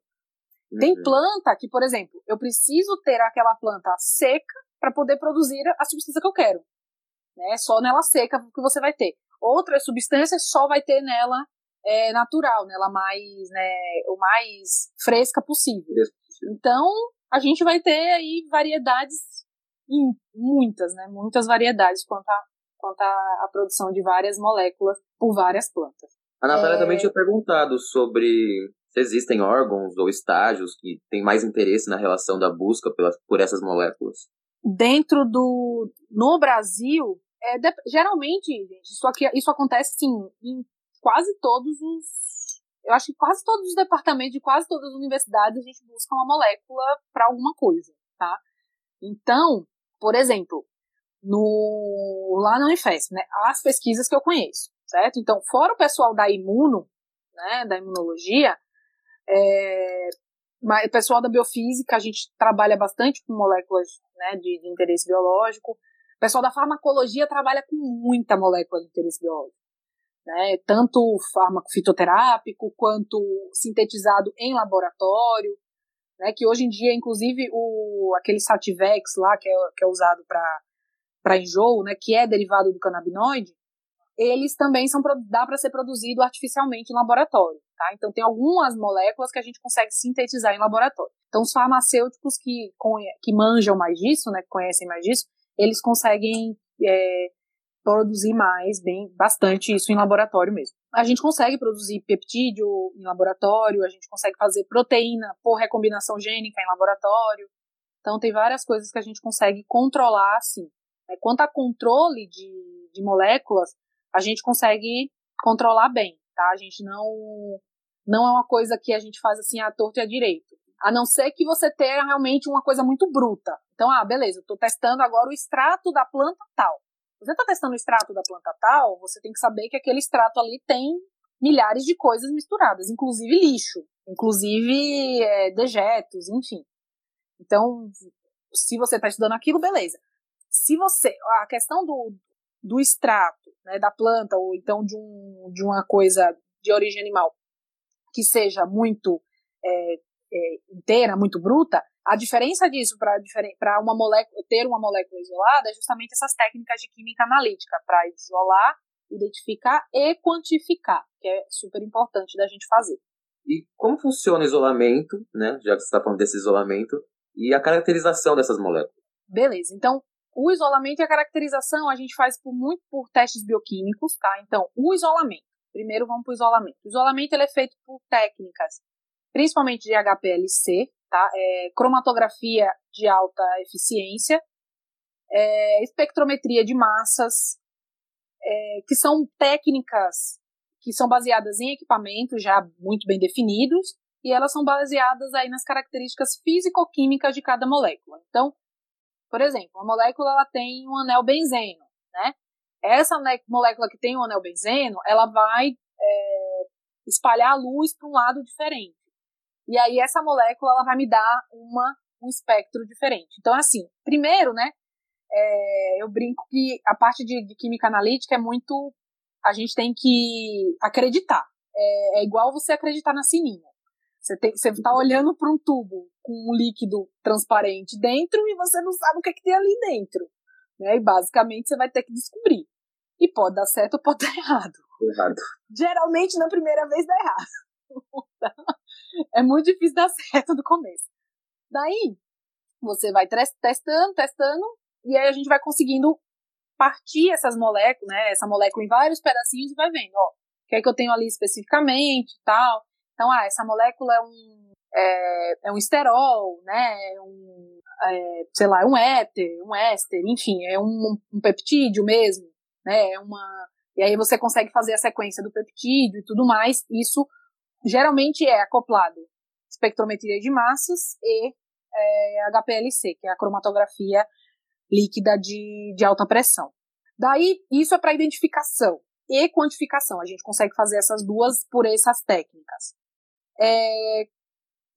Tem uhum. planta que, por exemplo, eu preciso ter aquela planta seca para poder produzir a substância que eu quero. Né? Só nela seca que você vai ter. Outras substâncias só vai ter nela é, natural, nela mais, né, o mais fresca possível. Então, a gente vai ter aí variedades, muitas, né, muitas variedades quanto a, quanto a, a produção de várias moléculas por várias plantas. A Natália é... também tinha perguntado sobre se existem órgãos ou estágios que têm mais interesse na relação da busca pelas, por essas moléculas. Dentro do. No Brasil, é, de, geralmente, gente, isso, aqui, isso acontece sim em quase todos os. Eu acho que quase todos os departamentos de quase todas as universidades a gente busca uma molécula para alguma coisa, tá? Então, por exemplo, no, lá na Unifesp, né, as pesquisas que eu conheço, certo? Então, fora o pessoal da imuno, né, da imunologia, é, o pessoal da biofísica, a gente trabalha bastante com moléculas né, de, de interesse biológico. O pessoal da farmacologia trabalha com muita molécula de interesse biológico. Né, tanto fármaco fitoterápico quanto sintetizado em laboratório, né, que hoje em dia, inclusive, o, aquele Sativex lá, que é, que é usado para enjoo, né, que é derivado do canabinoide, eles também são dá para ser produzido artificialmente em laboratório, tá? Então tem algumas moléculas que a gente consegue sintetizar em laboratório. Então os farmacêuticos que que manjam mais disso, né, que conhecem mais disso, eles conseguem é, produzir mais, bem, bastante isso em laboratório mesmo. A gente consegue produzir peptídeo em laboratório, a gente consegue fazer proteína por recombinação gênica em laboratório. Então tem várias coisas que a gente consegue controlar assim. Quanto a controle de, de moléculas, a gente consegue controlar bem, tá? A gente não não é uma coisa que a gente faz assim à torta e à direito. A não ser que você tenha realmente uma coisa muito bruta. Então, ah, beleza, eu tô testando agora o extrato da planta tal. Você está testando o extrato da planta tal, você tem que saber que aquele extrato ali tem milhares de coisas misturadas, inclusive lixo, inclusive é, dejetos, enfim. Então, se você está estudando aquilo, beleza. Se você. A questão do, do extrato né, da planta, ou então de, um, de uma coisa de origem animal que seja muito é, é, inteira, muito bruta, a diferença disso para uma molécula, ter uma molécula isolada é justamente essas técnicas de química analítica, para isolar, identificar e quantificar, que é super importante da gente fazer. E como funciona o isolamento, né? Já que você está falando desse isolamento, e a caracterização dessas moléculas? Beleza, então o isolamento e a caracterização a gente faz por muito por testes bioquímicos, tá? Então, o isolamento. Primeiro vamos para o isolamento. O isolamento ele é feito por técnicas, principalmente de HPLC, tá? É, cromatografia de alta eficiência, é, espectrometria de massas, é, que são técnicas que são baseadas em equipamentos já muito bem definidos e elas são baseadas aí nas características físico-químicas de cada molécula. Então, por exemplo, a molécula ela tem um anel benzeno, né? Essa molécula que tem um anel benzeno, ela vai é, espalhar a luz para um lado diferente. E aí essa molécula ela vai me dar uma, um espectro diferente. Então, assim, primeiro, né, é, eu brinco que a parte de, de, química analítica é muito. A gente tem que acreditar. É, é igual você acreditar na sininha. Você está olhando para um tubo com um líquido transparente dentro e você não sabe o que, é que tem ali dentro. Né? E basicamente você vai ter que descobrir. E pode dar certo ou pode dar errado. Errado. Geralmente na primeira vez dá errado. é muito difícil dar certo do começo. Daí, você vai testando, testando, e aí a gente vai conseguindo partir essas moléculas, né? Essa molécula em vários pedacinhos e vai vendo, ó, o que é que eu tenho ali especificamente tal. Então, ah, essa molécula é um, é, é um esterol, né? É um, é, sei lá, é um éter, um éster, enfim, é um, um peptídeo mesmo, né? É uma, E aí você consegue fazer a sequência do peptídeo e tudo mais. Isso geralmente é acoplado espectrometria de massas e é, HPLC, que é a cromatografia líquida de, de alta pressão. Daí, isso é para identificação e quantificação. A gente consegue fazer essas duas por essas técnicas. É,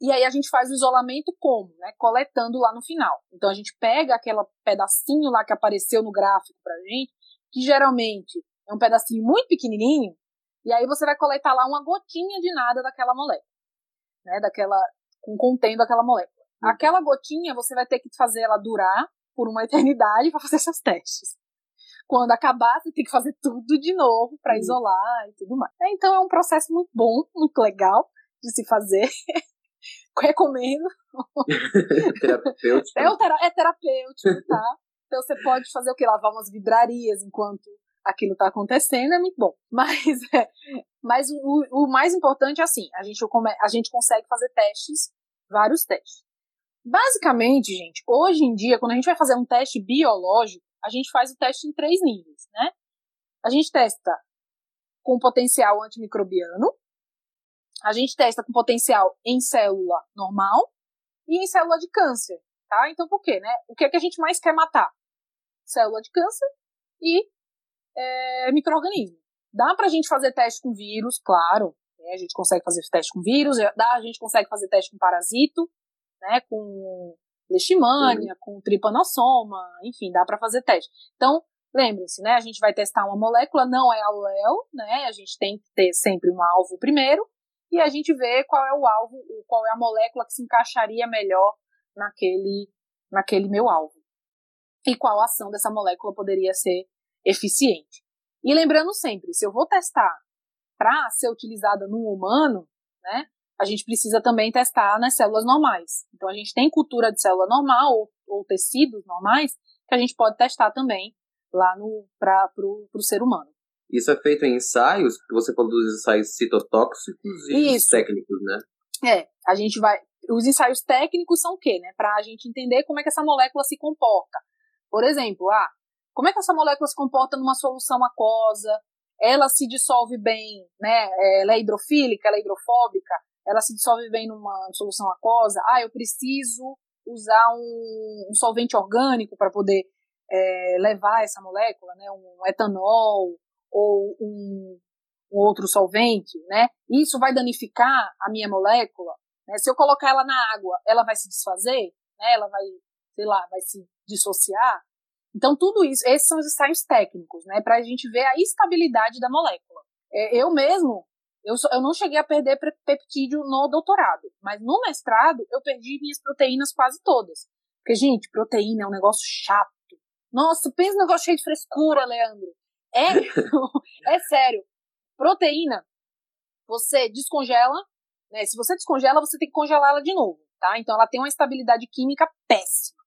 e aí a gente faz o isolamento como? Né? Coletando lá no final. Então a gente pega aquele pedacinho lá que apareceu no gráfico pra gente, que geralmente é um pedacinho muito pequenininho, e aí você vai coletar lá uma gotinha de nada daquela molécula, né? Daquela, contendo aquela molécula. Uhum. Aquela gotinha você vai ter que fazer ela durar por uma eternidade para fazer seus testes. Quando acabar, você tem que fazer tudo de novo para uhum. isolar e tudo mais. Então é um processo muito bom, muito legal de se fazer. Recomendo. terapêutico. É, um tera é terapêutico, tá? Então você pode fazer o que? Lavar umas vidrarias enquanto aquilo está acontecendo, é muito bom. Mas, é, mas o, o, mais importante é assim, a gente, a gente consegue fazer testes, vários testes. Basicamente, gente, hoje em dia, quando a gente vai fazer um teste biológico, a gente faz o teste em três níveis, né? A gente testa com potencial antimicrobiano, a gente testa com potencial em célula normal e em célula de câncer, tá? Então, por quê, né? O que é que a gente mais quer matar? Célula de câncer e é, microorganismo. Dá pra gente fazer teste com vírus, claro. Né? A gente consegue fazer teste com vírus, dá, a gente consegue fazer teste com parasito, né? Com leishmania, com tripanossoma, enfim, dá para fazer teste. Então, lembrem-se, né? A gente vai testar uma molécula, não é aluel, né? A gente tem que ter sempre um alvo primeiro e a gente vê qual é o alvo, qual é a molécula que se encaixaria melhor naquele, naquele meu alvo. E qual ação dessa molécula poderia ser eficiente. E lembrando sempre, se eu vou testar para ser utilizada no humano, né, a gente precisa também testar nas células normais. Então a gente tem cultura de célula normal ou, ou tecidos normais que a gente pode testar também lá para o ser humano. Isso é feito em ensaios, que você produz ensaios citotóxicos e Isso. técnicos, né? É, a gente vai. Os ensaios técnicos são o quê, né? Para a gente entender como é que essa molécula se comporta. Por exemplo, ah, como é que essa molécula se comporta numa solução aquosa? Ela se dissolve bem, né? Ela é hidrofílica, ela é hidrofóbica, ela se dissolve bem numa solução aquosa. Ah, eu preciso usar um, um solvente orgânico para poder é, levar essa molécula, né? Um etanol ou um, um outro solvente, né? Isso vai danificar a minha molécula. Né? Se eu colocar ela na água, ela vai se desfazer, né? Ela vai, sei lá, vai se dissociar. Então, tudo isso, esses são os ensaios técnicos, né, para a gente ver a estabilidade da molécula. É, eu mesmo, eu, eu não cheguei a perder peptídeo no doutorado, mas no mestrado eu perdi minhas proteínas quase todas. Porque, gente, proteína é um negócio chato. Nossa, pensa no negócio cheio de frescura, Leandro. É, é sério. Proteína, você descongela, né? Se você descongela, você tem que congelar ela de novo, tá? Então ela tem uma estabilidade química péssima.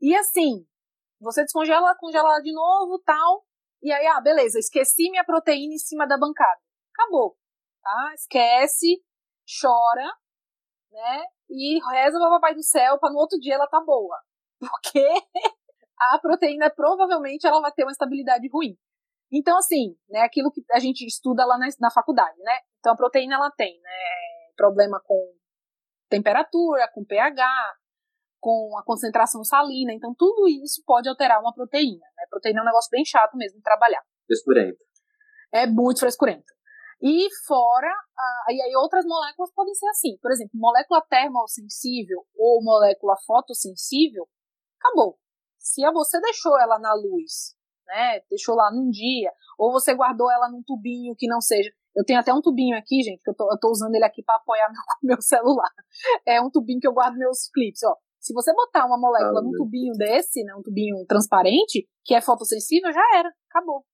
E assim, você descongela, congela de novo, tal. E aí, ah, beleza, esqueci minha proteína em cima da bancada. Acabou. Tá? Esquece, chora, né? E reza para papai do céu para no outro dia ela tá boa. Porque a proteína provavelmente ela vai ter uma estabilidade ruim. Então, assim, né, aquilo que a gente estuda lá na, na faculdade, né? Então, a proteína, ela tem, né, problema com temperatura, com pH, com a concentração salina. Então, tudo isso pode alterar uma proteína. Né? Proteína é um negócio bem chato mesmo de trabalhar. Frescurento. É muito frescurento. E fora, e aí outras moléculas podem ser assim. Por exemplo, molécula termosensível ou molécula fotossensível, acabou. Se você deixou ela na luz, né, deixou lá num dia, ou você guardou ela num tubinho que não seja. Eu tenho até um tubinho aqui, gente, que eu tô, eu tô usando ele aqui para apoiar meu, meu celular. É um tubinho que eu guardo meus clips, ó. Se você botar uma molécula ah, num tubinho desse, né, um tubinho transparente, que é fotossensível, já era, acabou.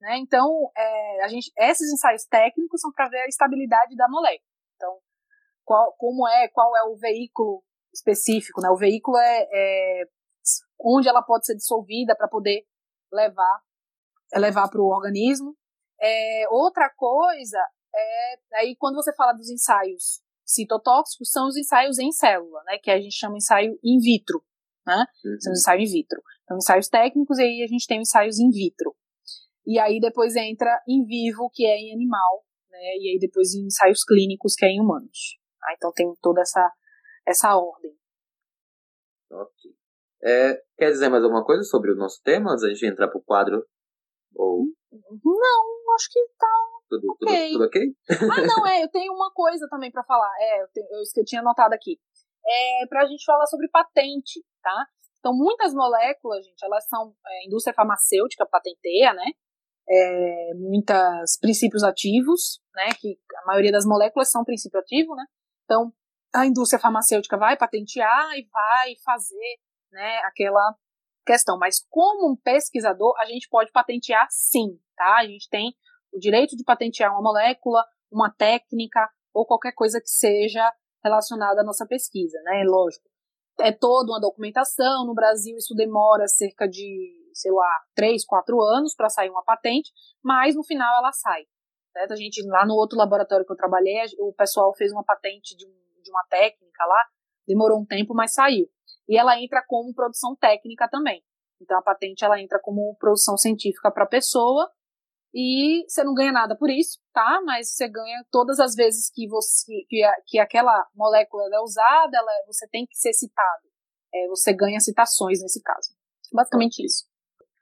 Né? Então, é, a gente, esses ensaios técnicos são para ver a estabilidade da molécula. Então, qual, como é, qual é o veículo específico, né? O veículo é, é onde ela pode ser dissolvida para poder levar, levar para o organismo. É, outra coisa é aí quando você fala dos ensaios citotóxicos são os ensaios em célula, né, que a gente chama ensaio in vitro, né, uhum. são os ensaios in vitro. Então, ensaios técnicos e aí a gente tem ensaios in vitro. E aí depois entra em vivo, que é em animal, né? E aí depois em ensaios clínicos, que é em humanos. Ah, então tem toda essa, essa ordem. Ok. É, quer dizer mais alguma coisa sobre o nosso tema antes da gente entrar pro quadro? Ou... Não, acho que tá. Tudo, okay. tudo, tudo ok? ah, não, é, eu tenho uma coisa também para falar. É, eu, tenho, eu, eu tinha anotado aqui. É pra gente falar sobre patente, tá? Então, muitas moléculas, gente, elas são. É, indústria farmacêutica patenteia, né? É, muitos princípios ativos, né? Que a maioria das moléculas são princípio ativo, né? Então, a indústria farmacêutica vai patentear e vai fazer, né? Aquela questão. Mas como um pesquisador, a gente pode patentear sim, tá? A gente tem o direito de patentear uma molécula, uma técnica ou qualquer coisa que seja relacionada à nossa pesquisa, né? Lógico. É toda uma documentação. No Brasil, isso demora cerca de, sei lá, três, quatro anos para sair uma patente, mas no final ela sai. Certo? A gente, lá no outro laboratório que eu trabalhei, o pessoal fez uma patente de, de uma técnica lá, demorou um tempo, mas saiu e ela entra como produção técnica também. Então a patente ela entra como produção científica para a pessoa e você não ganha nada por isso, tá? Mas você ganha todas as vezes que você que, a, que aquela molécula é usada, ela, você tem que ser citado. É, você ganha citações nesse caso. Basicamente isso.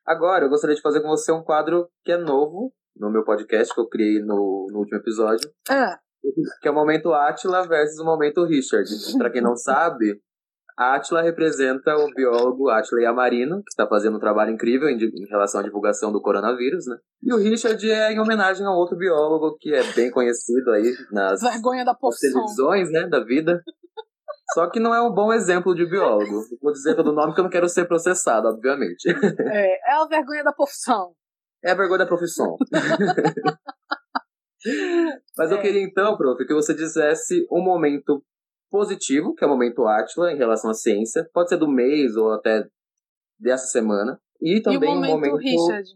Agora eu gostaria de fazer com você um quadro que é novo no meu podcast que eu criei no, no último episódio. Ah. Que é o momento Atila versus o momento Richard. Para quem não sabe, Atila representa o biólogo Atila Yamarino, que está fazendo um trabalho incrível em, em, relação à divulgação do coronavírus, né? E o Richard é em homenagem a outro biólogo que é bem conhecido aí nas, Vergonha da nas televisões, né, da vida. Só que não é um bom exemplo de biólogo. Vou dizer pelo nome que eu não quero ser processado, obviamente. É, é a vergonha da profissão. É a vergonha da profissão. Mas é. eu queria então, prof, que você dissesse um momento positivo, que é o momento Atila em relação à ciência, pode ser do mês ou até dessa semana, e também e o momento, um momento Richard.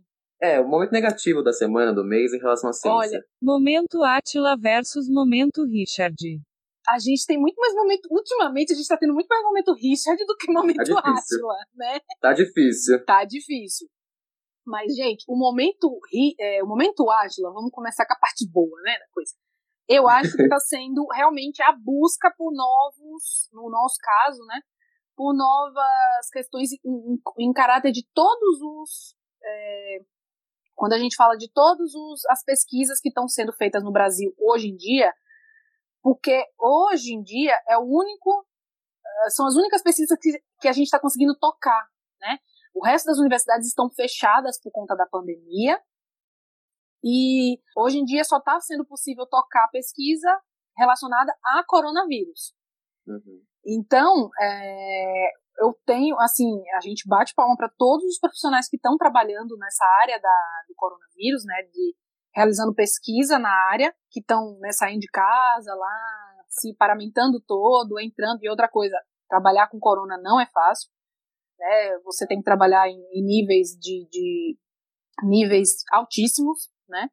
É, o momento negativo da semana, do mês, em relação à ciência. Olha, momento Atila versus momento Richard. A gente tem muito mais momento. Ultimamente, a gente tá tendo muito mais momento Richard do que momento tá Atila, né? Tá difícil. Tá difícil. Mas, gente, o momento, é, o momento Atila, vamos começar com a parte boa, né, da coisa eu acho que está sendo realmente a busca por novos, no nosso caso, né, por novas questões em, em, caráter de todos os. É, quando a gente fala de todas as pesquisas que estão sendo feitas no Brasil hoje em dia, porque hoje em dia é o único. É, são as únicas pesquisas que, que a gente está conseguindo tocar, né? O resto das universidades estão fechadas por conta da pandemia, e hoje em dia só está sendo possível tocar pesquisa relacionada a coronavírus. Uhum. Então, é, eu tenho, assim, a gente bate palma para todos os profissionais que estão trabalhando nessa área da, do coronavírus, né, de realizando pesquisa na área, que estão né, saindo de casa lá, se paramentando todo, entrando. E outra coisa, trabalhar com corona não é fácil. Né, você tem que trabalhar em, em níveis de, de níveis altíssimos né?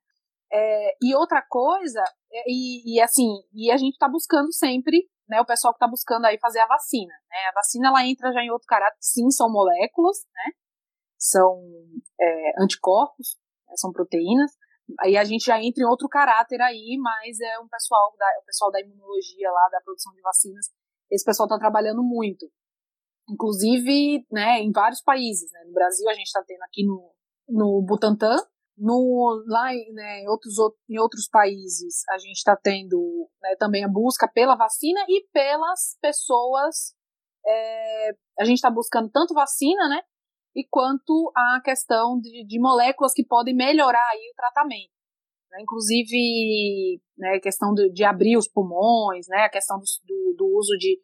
É, e outra coisa, é, e, e, assim, e a gente está buscando sempre, né, o pessoal que está buscando aí fazer a vacina, né? A vacina ela entra já em outro caráter, sim, são moléculas, né? São é, anticorpos, né, são proteínas. Aí a gente já entra em outro caráter aí, mas é um pessoal da, o pessoal da imunologia lá, da produção de vacinas, esse pessoal está trabalhando muito. Inclusive, né, em vários países, né? No Brasil a gente está tendo aqui no, no Butantan, no, lá né, em, outros, em outros países, a gente está tendo né, também a busca pela vacina e pelas pessoas. É, a gente está buscando tanto vacina, né? E quanto a questão de, de moléculas que podem melhorar aí o tratamento. Né, inclusive, né, questão de, de, abrir os pulmões, né? A questão do, do, do uso de,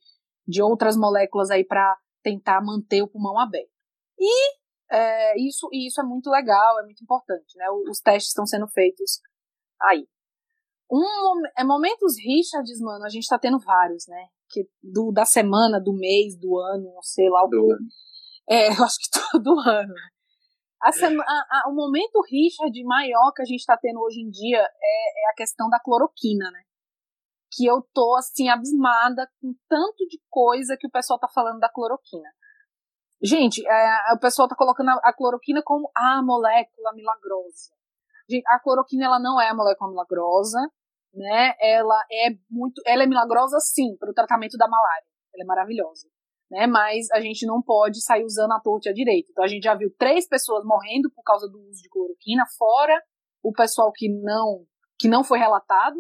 de outras moléculas aí para tentar manter o pulmão aberto. E é, isso, e isso é muito legal, é muito importante, né? Os testes estão sendo feitos aí. Um, é, momentos Richards, mano, a gente tá tendo vários, né? Que, do, da semana, do mês, do ano, sei lá o que. É, eu acho que todo ano. A sema, a, a, o momento Richard maior que a gente tá tendo hoje em dia é, é a questão da cloroquina, né? Que eu tô, assim, abismada com tanto de coisa que o pessoal tá falando da cloroquina. Gente, é, o pessoal tá colocando a, a, cloroquina como a molécula milagrosa. A cloroquina ela não é a molécula milagrosa, né? Ela é muito, ela é milagrosa sim para o tratamento da malária. Ela é maravilhosa, né? Mas a gente não pode sair usando a torta à direita. Então a gente já viu três pessoas morrendo por causa do uso de cloroquina, fora o pessoal que não que não foi relatado.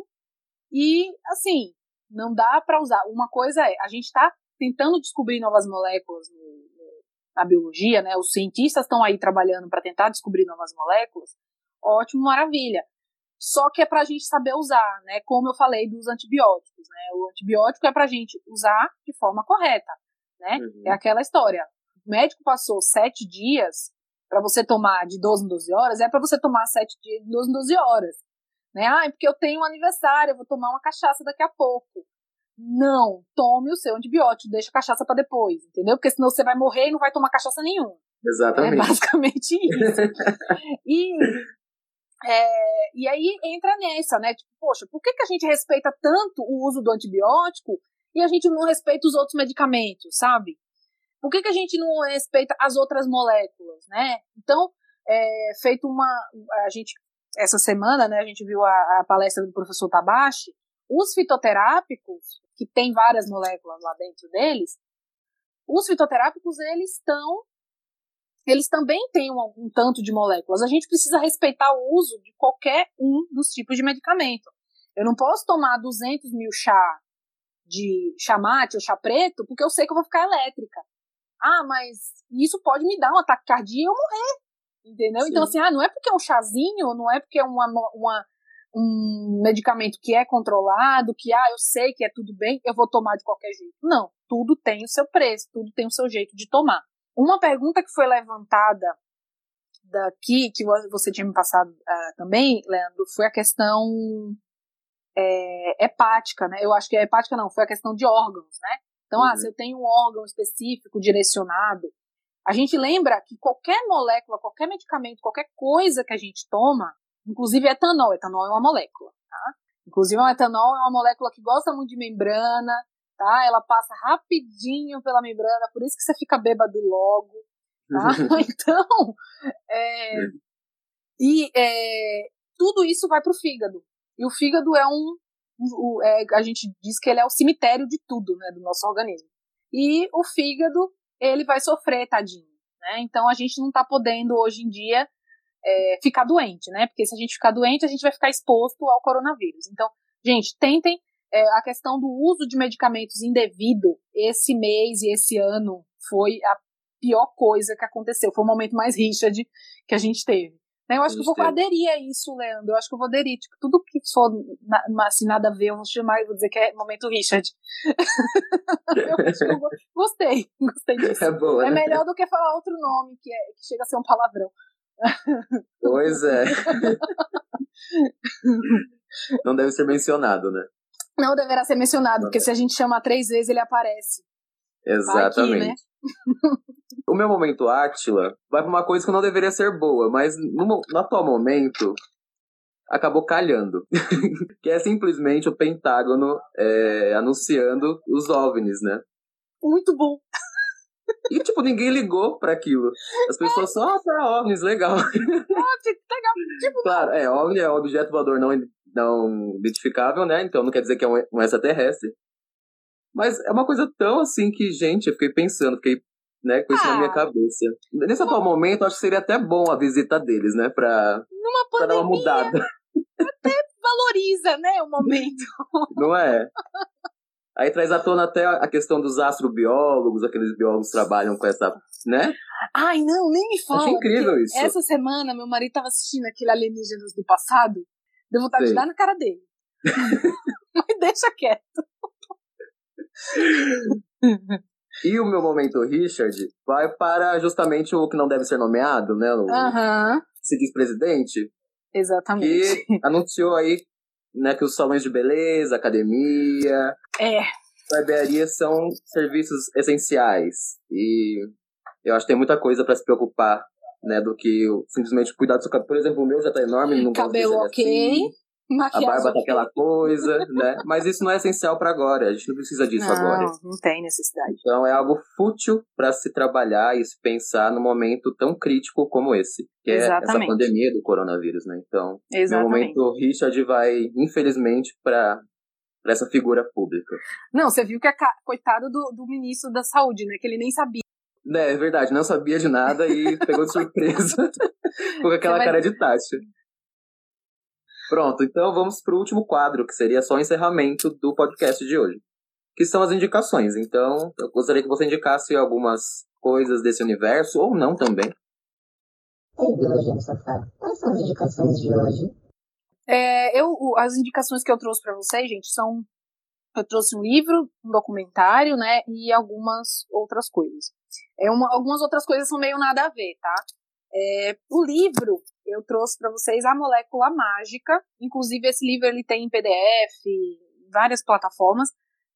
E assim, não dá para usar. Uma coisa é, a gente está tentando descobrir novas moléculas no, na biologia, né? Os cientistas estão aí trabalhando para tentar descobrir novas moléculas. Ótimo, maravilha. Só que é para a gente saber usar, né? Como eu falei dos antibióticos, né? O antibiótico é para a gente usar de forma correta, né? Uhum. É aquela história. O médico passou sete dias para você tomar de 12 em 12 horas, é para você tomar sete dias de 12 em 12 horas. Né? Ah, é porque eu tenho um aniversário, eu vou tomar uma cachaça daqui a pouco. Não, tome o seu antibiótico, deixa a cachaça para depois, entendeu? Porque senão você vai morrer e não vai tomar cachaça nenhuma. Exatamente. É basicamente isso. e, é, e aí entra nessa, né? Tipo, poxa, por que, que a gente respeita tanto o uso do antibiótico e a gente não respeita os outros medicamentos, sabe? Por que, que a gente não respeita as outras moléculas, né? Então, é, feito uma. A gente, essa semana, né, a gente viu a, a palestra do professor Tabashi. Os fitoterápicos, que tem várias moléculas lá dentro deles, os fitoterápicos, eles estão eles também têm um, um, tanto de moléculas. A gente precisa respeitar o uso de qualquer um dos tipos de medicamento. Eu não posso tomar 200 mil chá de chamate ou chá preto porque eu sei que eu vou ficar elétrica. Ah, mas isso pode me dar um ataque cardíaco e eu morrer. Entendeu? Sim. Então, assim, ah, não é porque é um chazinho, não é porque é uma, uma, um medicamento que é controlado, que, ah, eu sei que é tudo bem, eu vou tomar de qualquer jeito. Não, tudo tem o seu preço, tudo tem o seu jeito de tomar. Uma pergunta que foi levantada daqui, que você tinha me passado uh, também, Leandro, foi a questão é, hepática, né? Eu acho que é hepática não, foi a questão de órgãos, né? Então, ah, uhum. ah, se eu tenho um órgão específico direcionado, a gente lembra que qualquer molécula, qualquer medicamento, qualquer coisa que a gente toma, inclusive etanol, etanol é uma molécula, tá? Inclusive o etanol é uma molécula que gosta muito de membrana, tá? Ela passa rapidinho pela membrana, por isso que você fica bêbado logo, tá? então, é, e é, tudo isso vai pro fígado. E o fígado é um, é, a gente diz que ele é o cemitério de tudo, né, do nosso organismo. E o fígado, ele vai sofrer, tadinho, né? Então a gente não tá podendo hoje em dia é, ficar doente, né? Porque se a gente ficar doente, a gente vai ficar exposto ao coronavírus. Então, gente, tentem é, a questão do uso de medicamentos indevido esse mês e esse ano foi a pior coisa que aconteceu. Foi o momento mais Richard que a gente teve. Né, eu acho que eu vou aderir a isso, Leandro. Eu acho que eu vou aderir. Tipo, tudo que for assim, nada a ver, eu vou chamar e vou dizer que é momento Richard. eu acho que eu gostei. Gostei disso. É, boa, é melhor do que falar outro nome, que, é, que chega a ser um palavrão. Pois é. Não deve ser mencionado, né? Não deverá ser mencionado, porque se a gente chamar três vezes, ele aparece. Exatamente. Aqui, né? o meu momento Átila vai pra uma coisa que não deveria ser boa, mas no, no atual momento acabou calhando. que é simplesmente o Pentágono é, anunciando os OVNIs, né? Muito bom. E, tipo, ninguém ligou para aquilo. As pessoas só, ah, tá, OVNIs, legal. Legal. Tipo, claro, é, OVNI é objeto voador não não identificável, né? Então não quer dizer que é um, um extraterrestre. Mas é uma coisa tão assim que, gente, eu fiquei pensando, fiquei né, com isso ah, na minha ah. cabeça. Nesse uma... atual momento, acho que seria até bom a visita deles, né? Pra, Numa pra dar uma mudada. Até valoriza, né, o momento. Não é? Aí traz à tona até a questão dos astrobiólogos, aqueles biólogos que trabalham com essa, né? Ai, não, nem me fala. Achei incrível isso. Essa semana, meu marido estava assistindo aquele Alienígenas do passado, Deu vontade Sei. de dar na cara dele. Mas deixa quieto. E o meu momento Richard vai para justamente o que não deve ser nomeado, né? O uhum. se diz presidente. Exatamente. Que anunciou aí né, que os salões de beleza, academia, é. barbearia são serviços essenciais. E eu acho que tem muita coisa para se preocupar né, do que simplesmente cuidar do seu cabelo. Por exemplo, o meu já tá enorme, não Cabelo ok. Assim. A barba tá aquela coisa, né? Mas isso não é essencial para agora, a gente não precisa disso não, agora. Não, tem necessidade. Então é algo fútil para se trabalhar e se pensar num momento tão crítico como esse, que Exatamente. é essa pandemia do coronavírus, né? Então, Exatamente. no momento, o Richard vai, infelizmente, para para essa figura pública. Não, você viu que é coitado do, do ministro da saúde, né? Que ele nem sabia. É, é verdade, não sabia de nada e pegou de surpresa com aquela vai... cara de Tati. Pronto, então vamos para o último quadro, que seria só o encerramento do podcast de hoje. Que são as indicações. Então, eu gostaria que você indicasse algumas coisas desse universo, ou não também. Ei, Biologia no Sofá, quais são as indicações de hoje? É, eu, as indicações que eu trouxe para vocês, gente, são. Eu trouxe um livro, um documentário, né? E algumas outras coisas. É uma, algumas outras coisas são meio nada a ver, tá? É, o livro, eu trouxe para vocês A Molécula Mágica. Inclusive, esse livro ele tem em PDF, várias plataformas.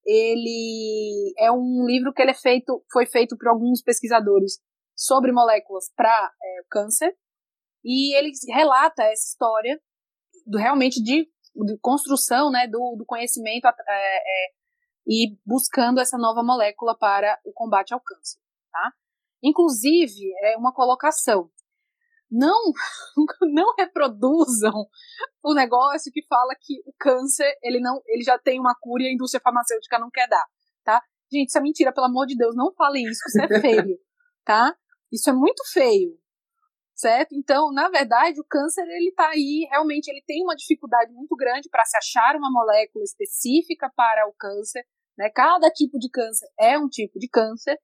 Ele é um livro que ele é feito, foi feito por alguns pesquisadores sobre moléculas para é, câncer. E ele relata essa história do, realmente de, de construção né, do, do conhecimento é, é, e buscando essa nova molécula para o combate ao câncer. Tá? Inclusive, é uma colocação. Não, não reproduzam o negócio que fala que o câncer ele não, ele já tem uma cura e a indústria farmacêutica não quer dar, tá? Gente, isso é mentira, pelo amor de Deus, não fale isso, isso é feio, tá? Isso é muito feio certo? Então, na verdade, o câncer ele está aí, realmente ele tem uma dificuldade muito grande para se achar uma molécula específica para o câncer, né? Cada tipo de câncer é um tipo de câncer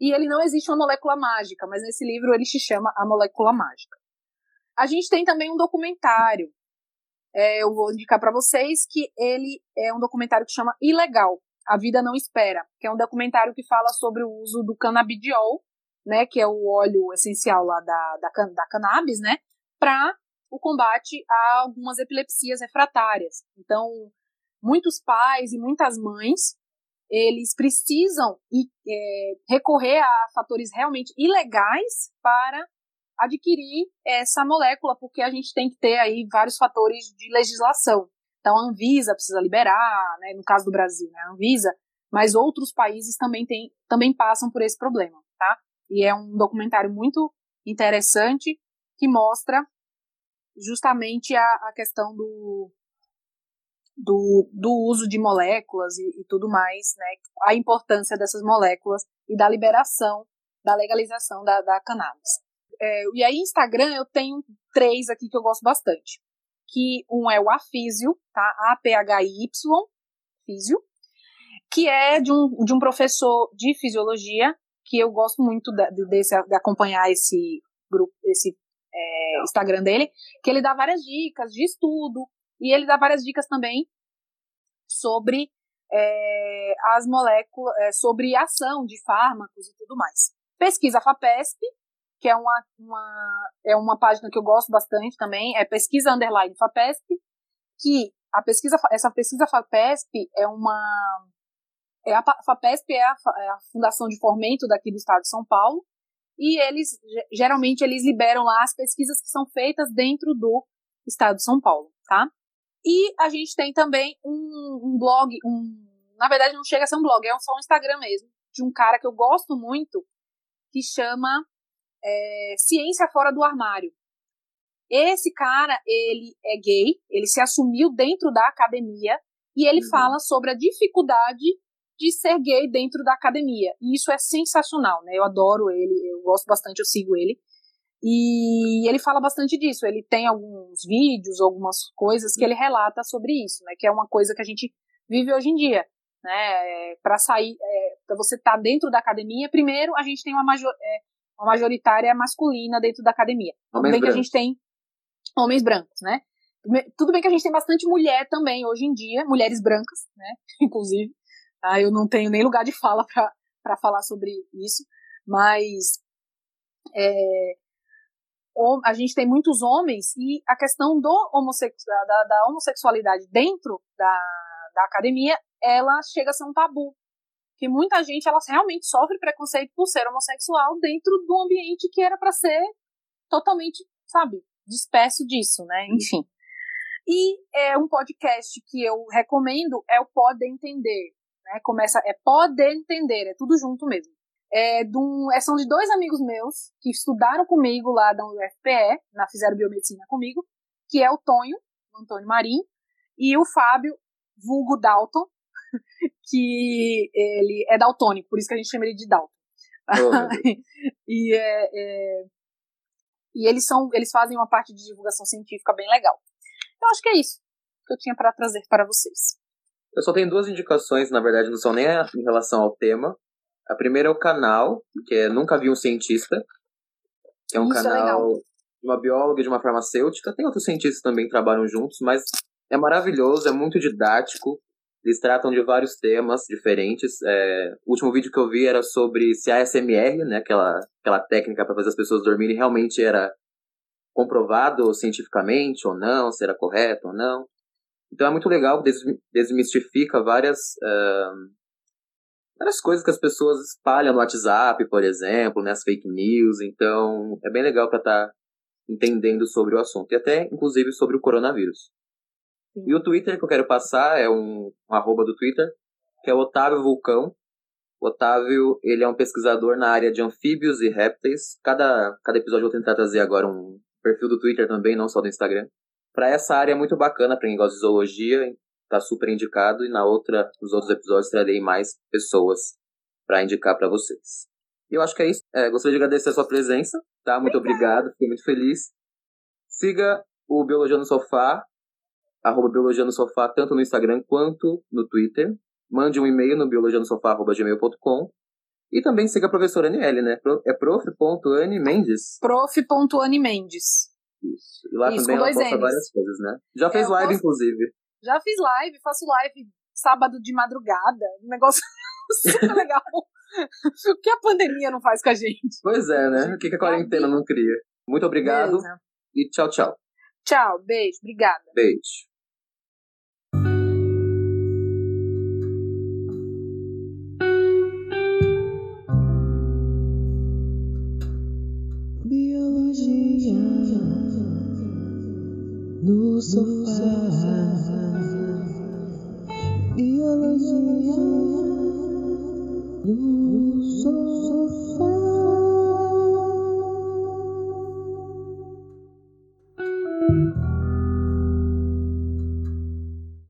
e ele não existe uma molécula mágica, mas nesse livro ele se chama a molécula mágica. A gente tem também um documentário. É, eu vou indicar para vocês que ele é um documentário que chama Ilegal. A Vida Não Espera, que é um documentário que fala sobre o uso do canabidiol né, que é o óleo essencial lá da, da, da cannabis, né, para o combate a algumas epilepsias refratárias. Então, muitos pais e muitas mães, eles precisam é, recorrer a fatores realmente ilegais para adquirir essa molécula, porque a gente tem que ter aí vários fatores de legislação. Então, a Anvisa precisa liberar, né, no caso do Brasil, né, a Anvisa, mas outros países também, tem, também passam por esse problema, tá? E é um documentário muito interessante que mostra justamente a, a questão do, do, do, uso de moléculas e, e, tudo mais, né? A importância dessas moléculas e da liberação, da legalização da, da cannabis. É, e aí, Instagram, eu tenho três aqui que eu gosto bastante. Que um é o Afísio, tá? A-P-H-I-Y, Físio, que é de um, de um professor de fisiologia que eu gosto muito de, desse, de acompanhar esse grupo, esse é, Instagram dele, que ele dá várias dicas de estudo e ele dá várias dicas também sobre é, as moléculas, é, sobre ação de fármacos e tudo mais. Pesquisa FAPESP, que é uma, uma, é uma página que eu gosto bastante também, é pesquisa underline FAPESP, que a pesquisa, essa pesquisa FAPESP é uma é a FAPESP é a, é a fundação de fomento daqui do estado de São Paulo, e eles, geralmente, eles liberam lá as pesquisas que são feitas dentro do estado de São Paulo, tá? E a gente tem também um, um blog, um, na verdade não chega a ser um blog, é só um Instagram mesmo, de um cara que eu gosto muito, que chama é, Ciência Fora do Armário. Esse cara, ele é gay, ele se assumiu dentro da academia e ele uhum. fala sobre a dificuldade de ser gay dentro da academia. E isso é sensacional, né? Eu adoro ele, eu gosto bastante, eu sigo ele. E ele fala bastante disso. Ele tem alguns vídeos, algumas coisas que ele relata sobre isso, né? Que é uma coisa que a gente vive hoje em dia, né? Para sair, é, para você estar tá dentro da academia, primeiro a gente tem uma, major, é, uma majoritária masculina dentro da academia. Tudo bem brancos. que a gente tem homens brancos, né? Tudo bem que a gente tem bastante mulher também hoje em dia, mulheres brancas, né? Inclusive. Tá? Eu não tenho nem lugar de fala para falar sobre isso, mas é, a gente tem muitos homens e a questão do da, da, homossexualidade dentro da, da academia, ela chega a ser um tabu. Que muita gente ela realmente sofre preconceito por ser homossexual dentro do ambiente que era para ser totalmente, sabe, disperso disso, né? Enfim. E é um podcast que eu recomendo, é o Pode Entender. Né? Começa, é Pode Entender, é tudo junto mesmo. É de um, é, são de dois amigos meus que estudaram comigo lá da UFPE, na fizeram biomedicina comigo, que é o Tonho, o Antônio Marim, e o Fábio, vulgo Dalton, que ele é daltônico, por isso que a gente chama ele de Dalton. Oh, e, é, é, e eles são, eles fazem uma parte de divulgação científica bem legal. Eu acho que é isso que eu tinha para trazer para vocês. Eu só tenho duas indicações, na verdade, não são nem em relação ao tema. A primeira é o canal, que é Nunca Vi um Cientista, que é um isso é canal é de uma bióloga e de uma farmacêutica. Tem outros cientistas também que trabalham juntos, mas é maravilhoso, é muito didático. Eles tratam de vários temas diferentes. É, o último vídeo que eu vi era sobre se a ASMR, né, aquela, aquela técnica para fazer as pessoas dormirem, realmente era comprovado cientificamente ou não, se era correto ou não. Então é muito legal, desmistifica várias, uh, várias coisas que as pessoas espalham no WhatsApp, por exemplo, né, as fake news. Então é bem legal para estar tá entendendo sobre o assunto e até, inclusive, sobre o coronavírus. Sim. E o Twitter que eu quero passar é um, um arroba do Twitter, que é o Otávio Vulcão. O Otávio, ele é um pesquisador na área de anfíbios e répteis. Cada, cada episódio eu vou tentar trazer agora um perfil do Twitter também, não só do Instagram. Para essa área é muito bacana, para quem gosta de zoologia, tá super indicado. E na outra, nos outros episódios, trarei mais pessoas para indicar para vocês. E eu acho que é isso. É, gostaria de agradecer a sua presença, tá? Muito obrigado, fiquei muito feliz. Siga o Biologia no Sofá arroba Biologia no Sofá, tanto no Instagram quanto no Twitter. Mande um e-mail no biologianosofá.gmail.com e também siga a professora Aniele, né? É prof.animendes. Prof.animendes. Isso. E lá Isso, também ela posta N's. várias coisas, né? Já é, fez live, posso... inclusive. Já fiz live, faço live sábado de madrugada. Um negócio super legal. o que a pandemia não faz com a gente? Pois é, né? O que, a quarentena não cria? Muito obrigado Beleza. e tchau, tchau. Tchau, beijo, obrigada. Beijo. Biologia no sofá. Hallelujah.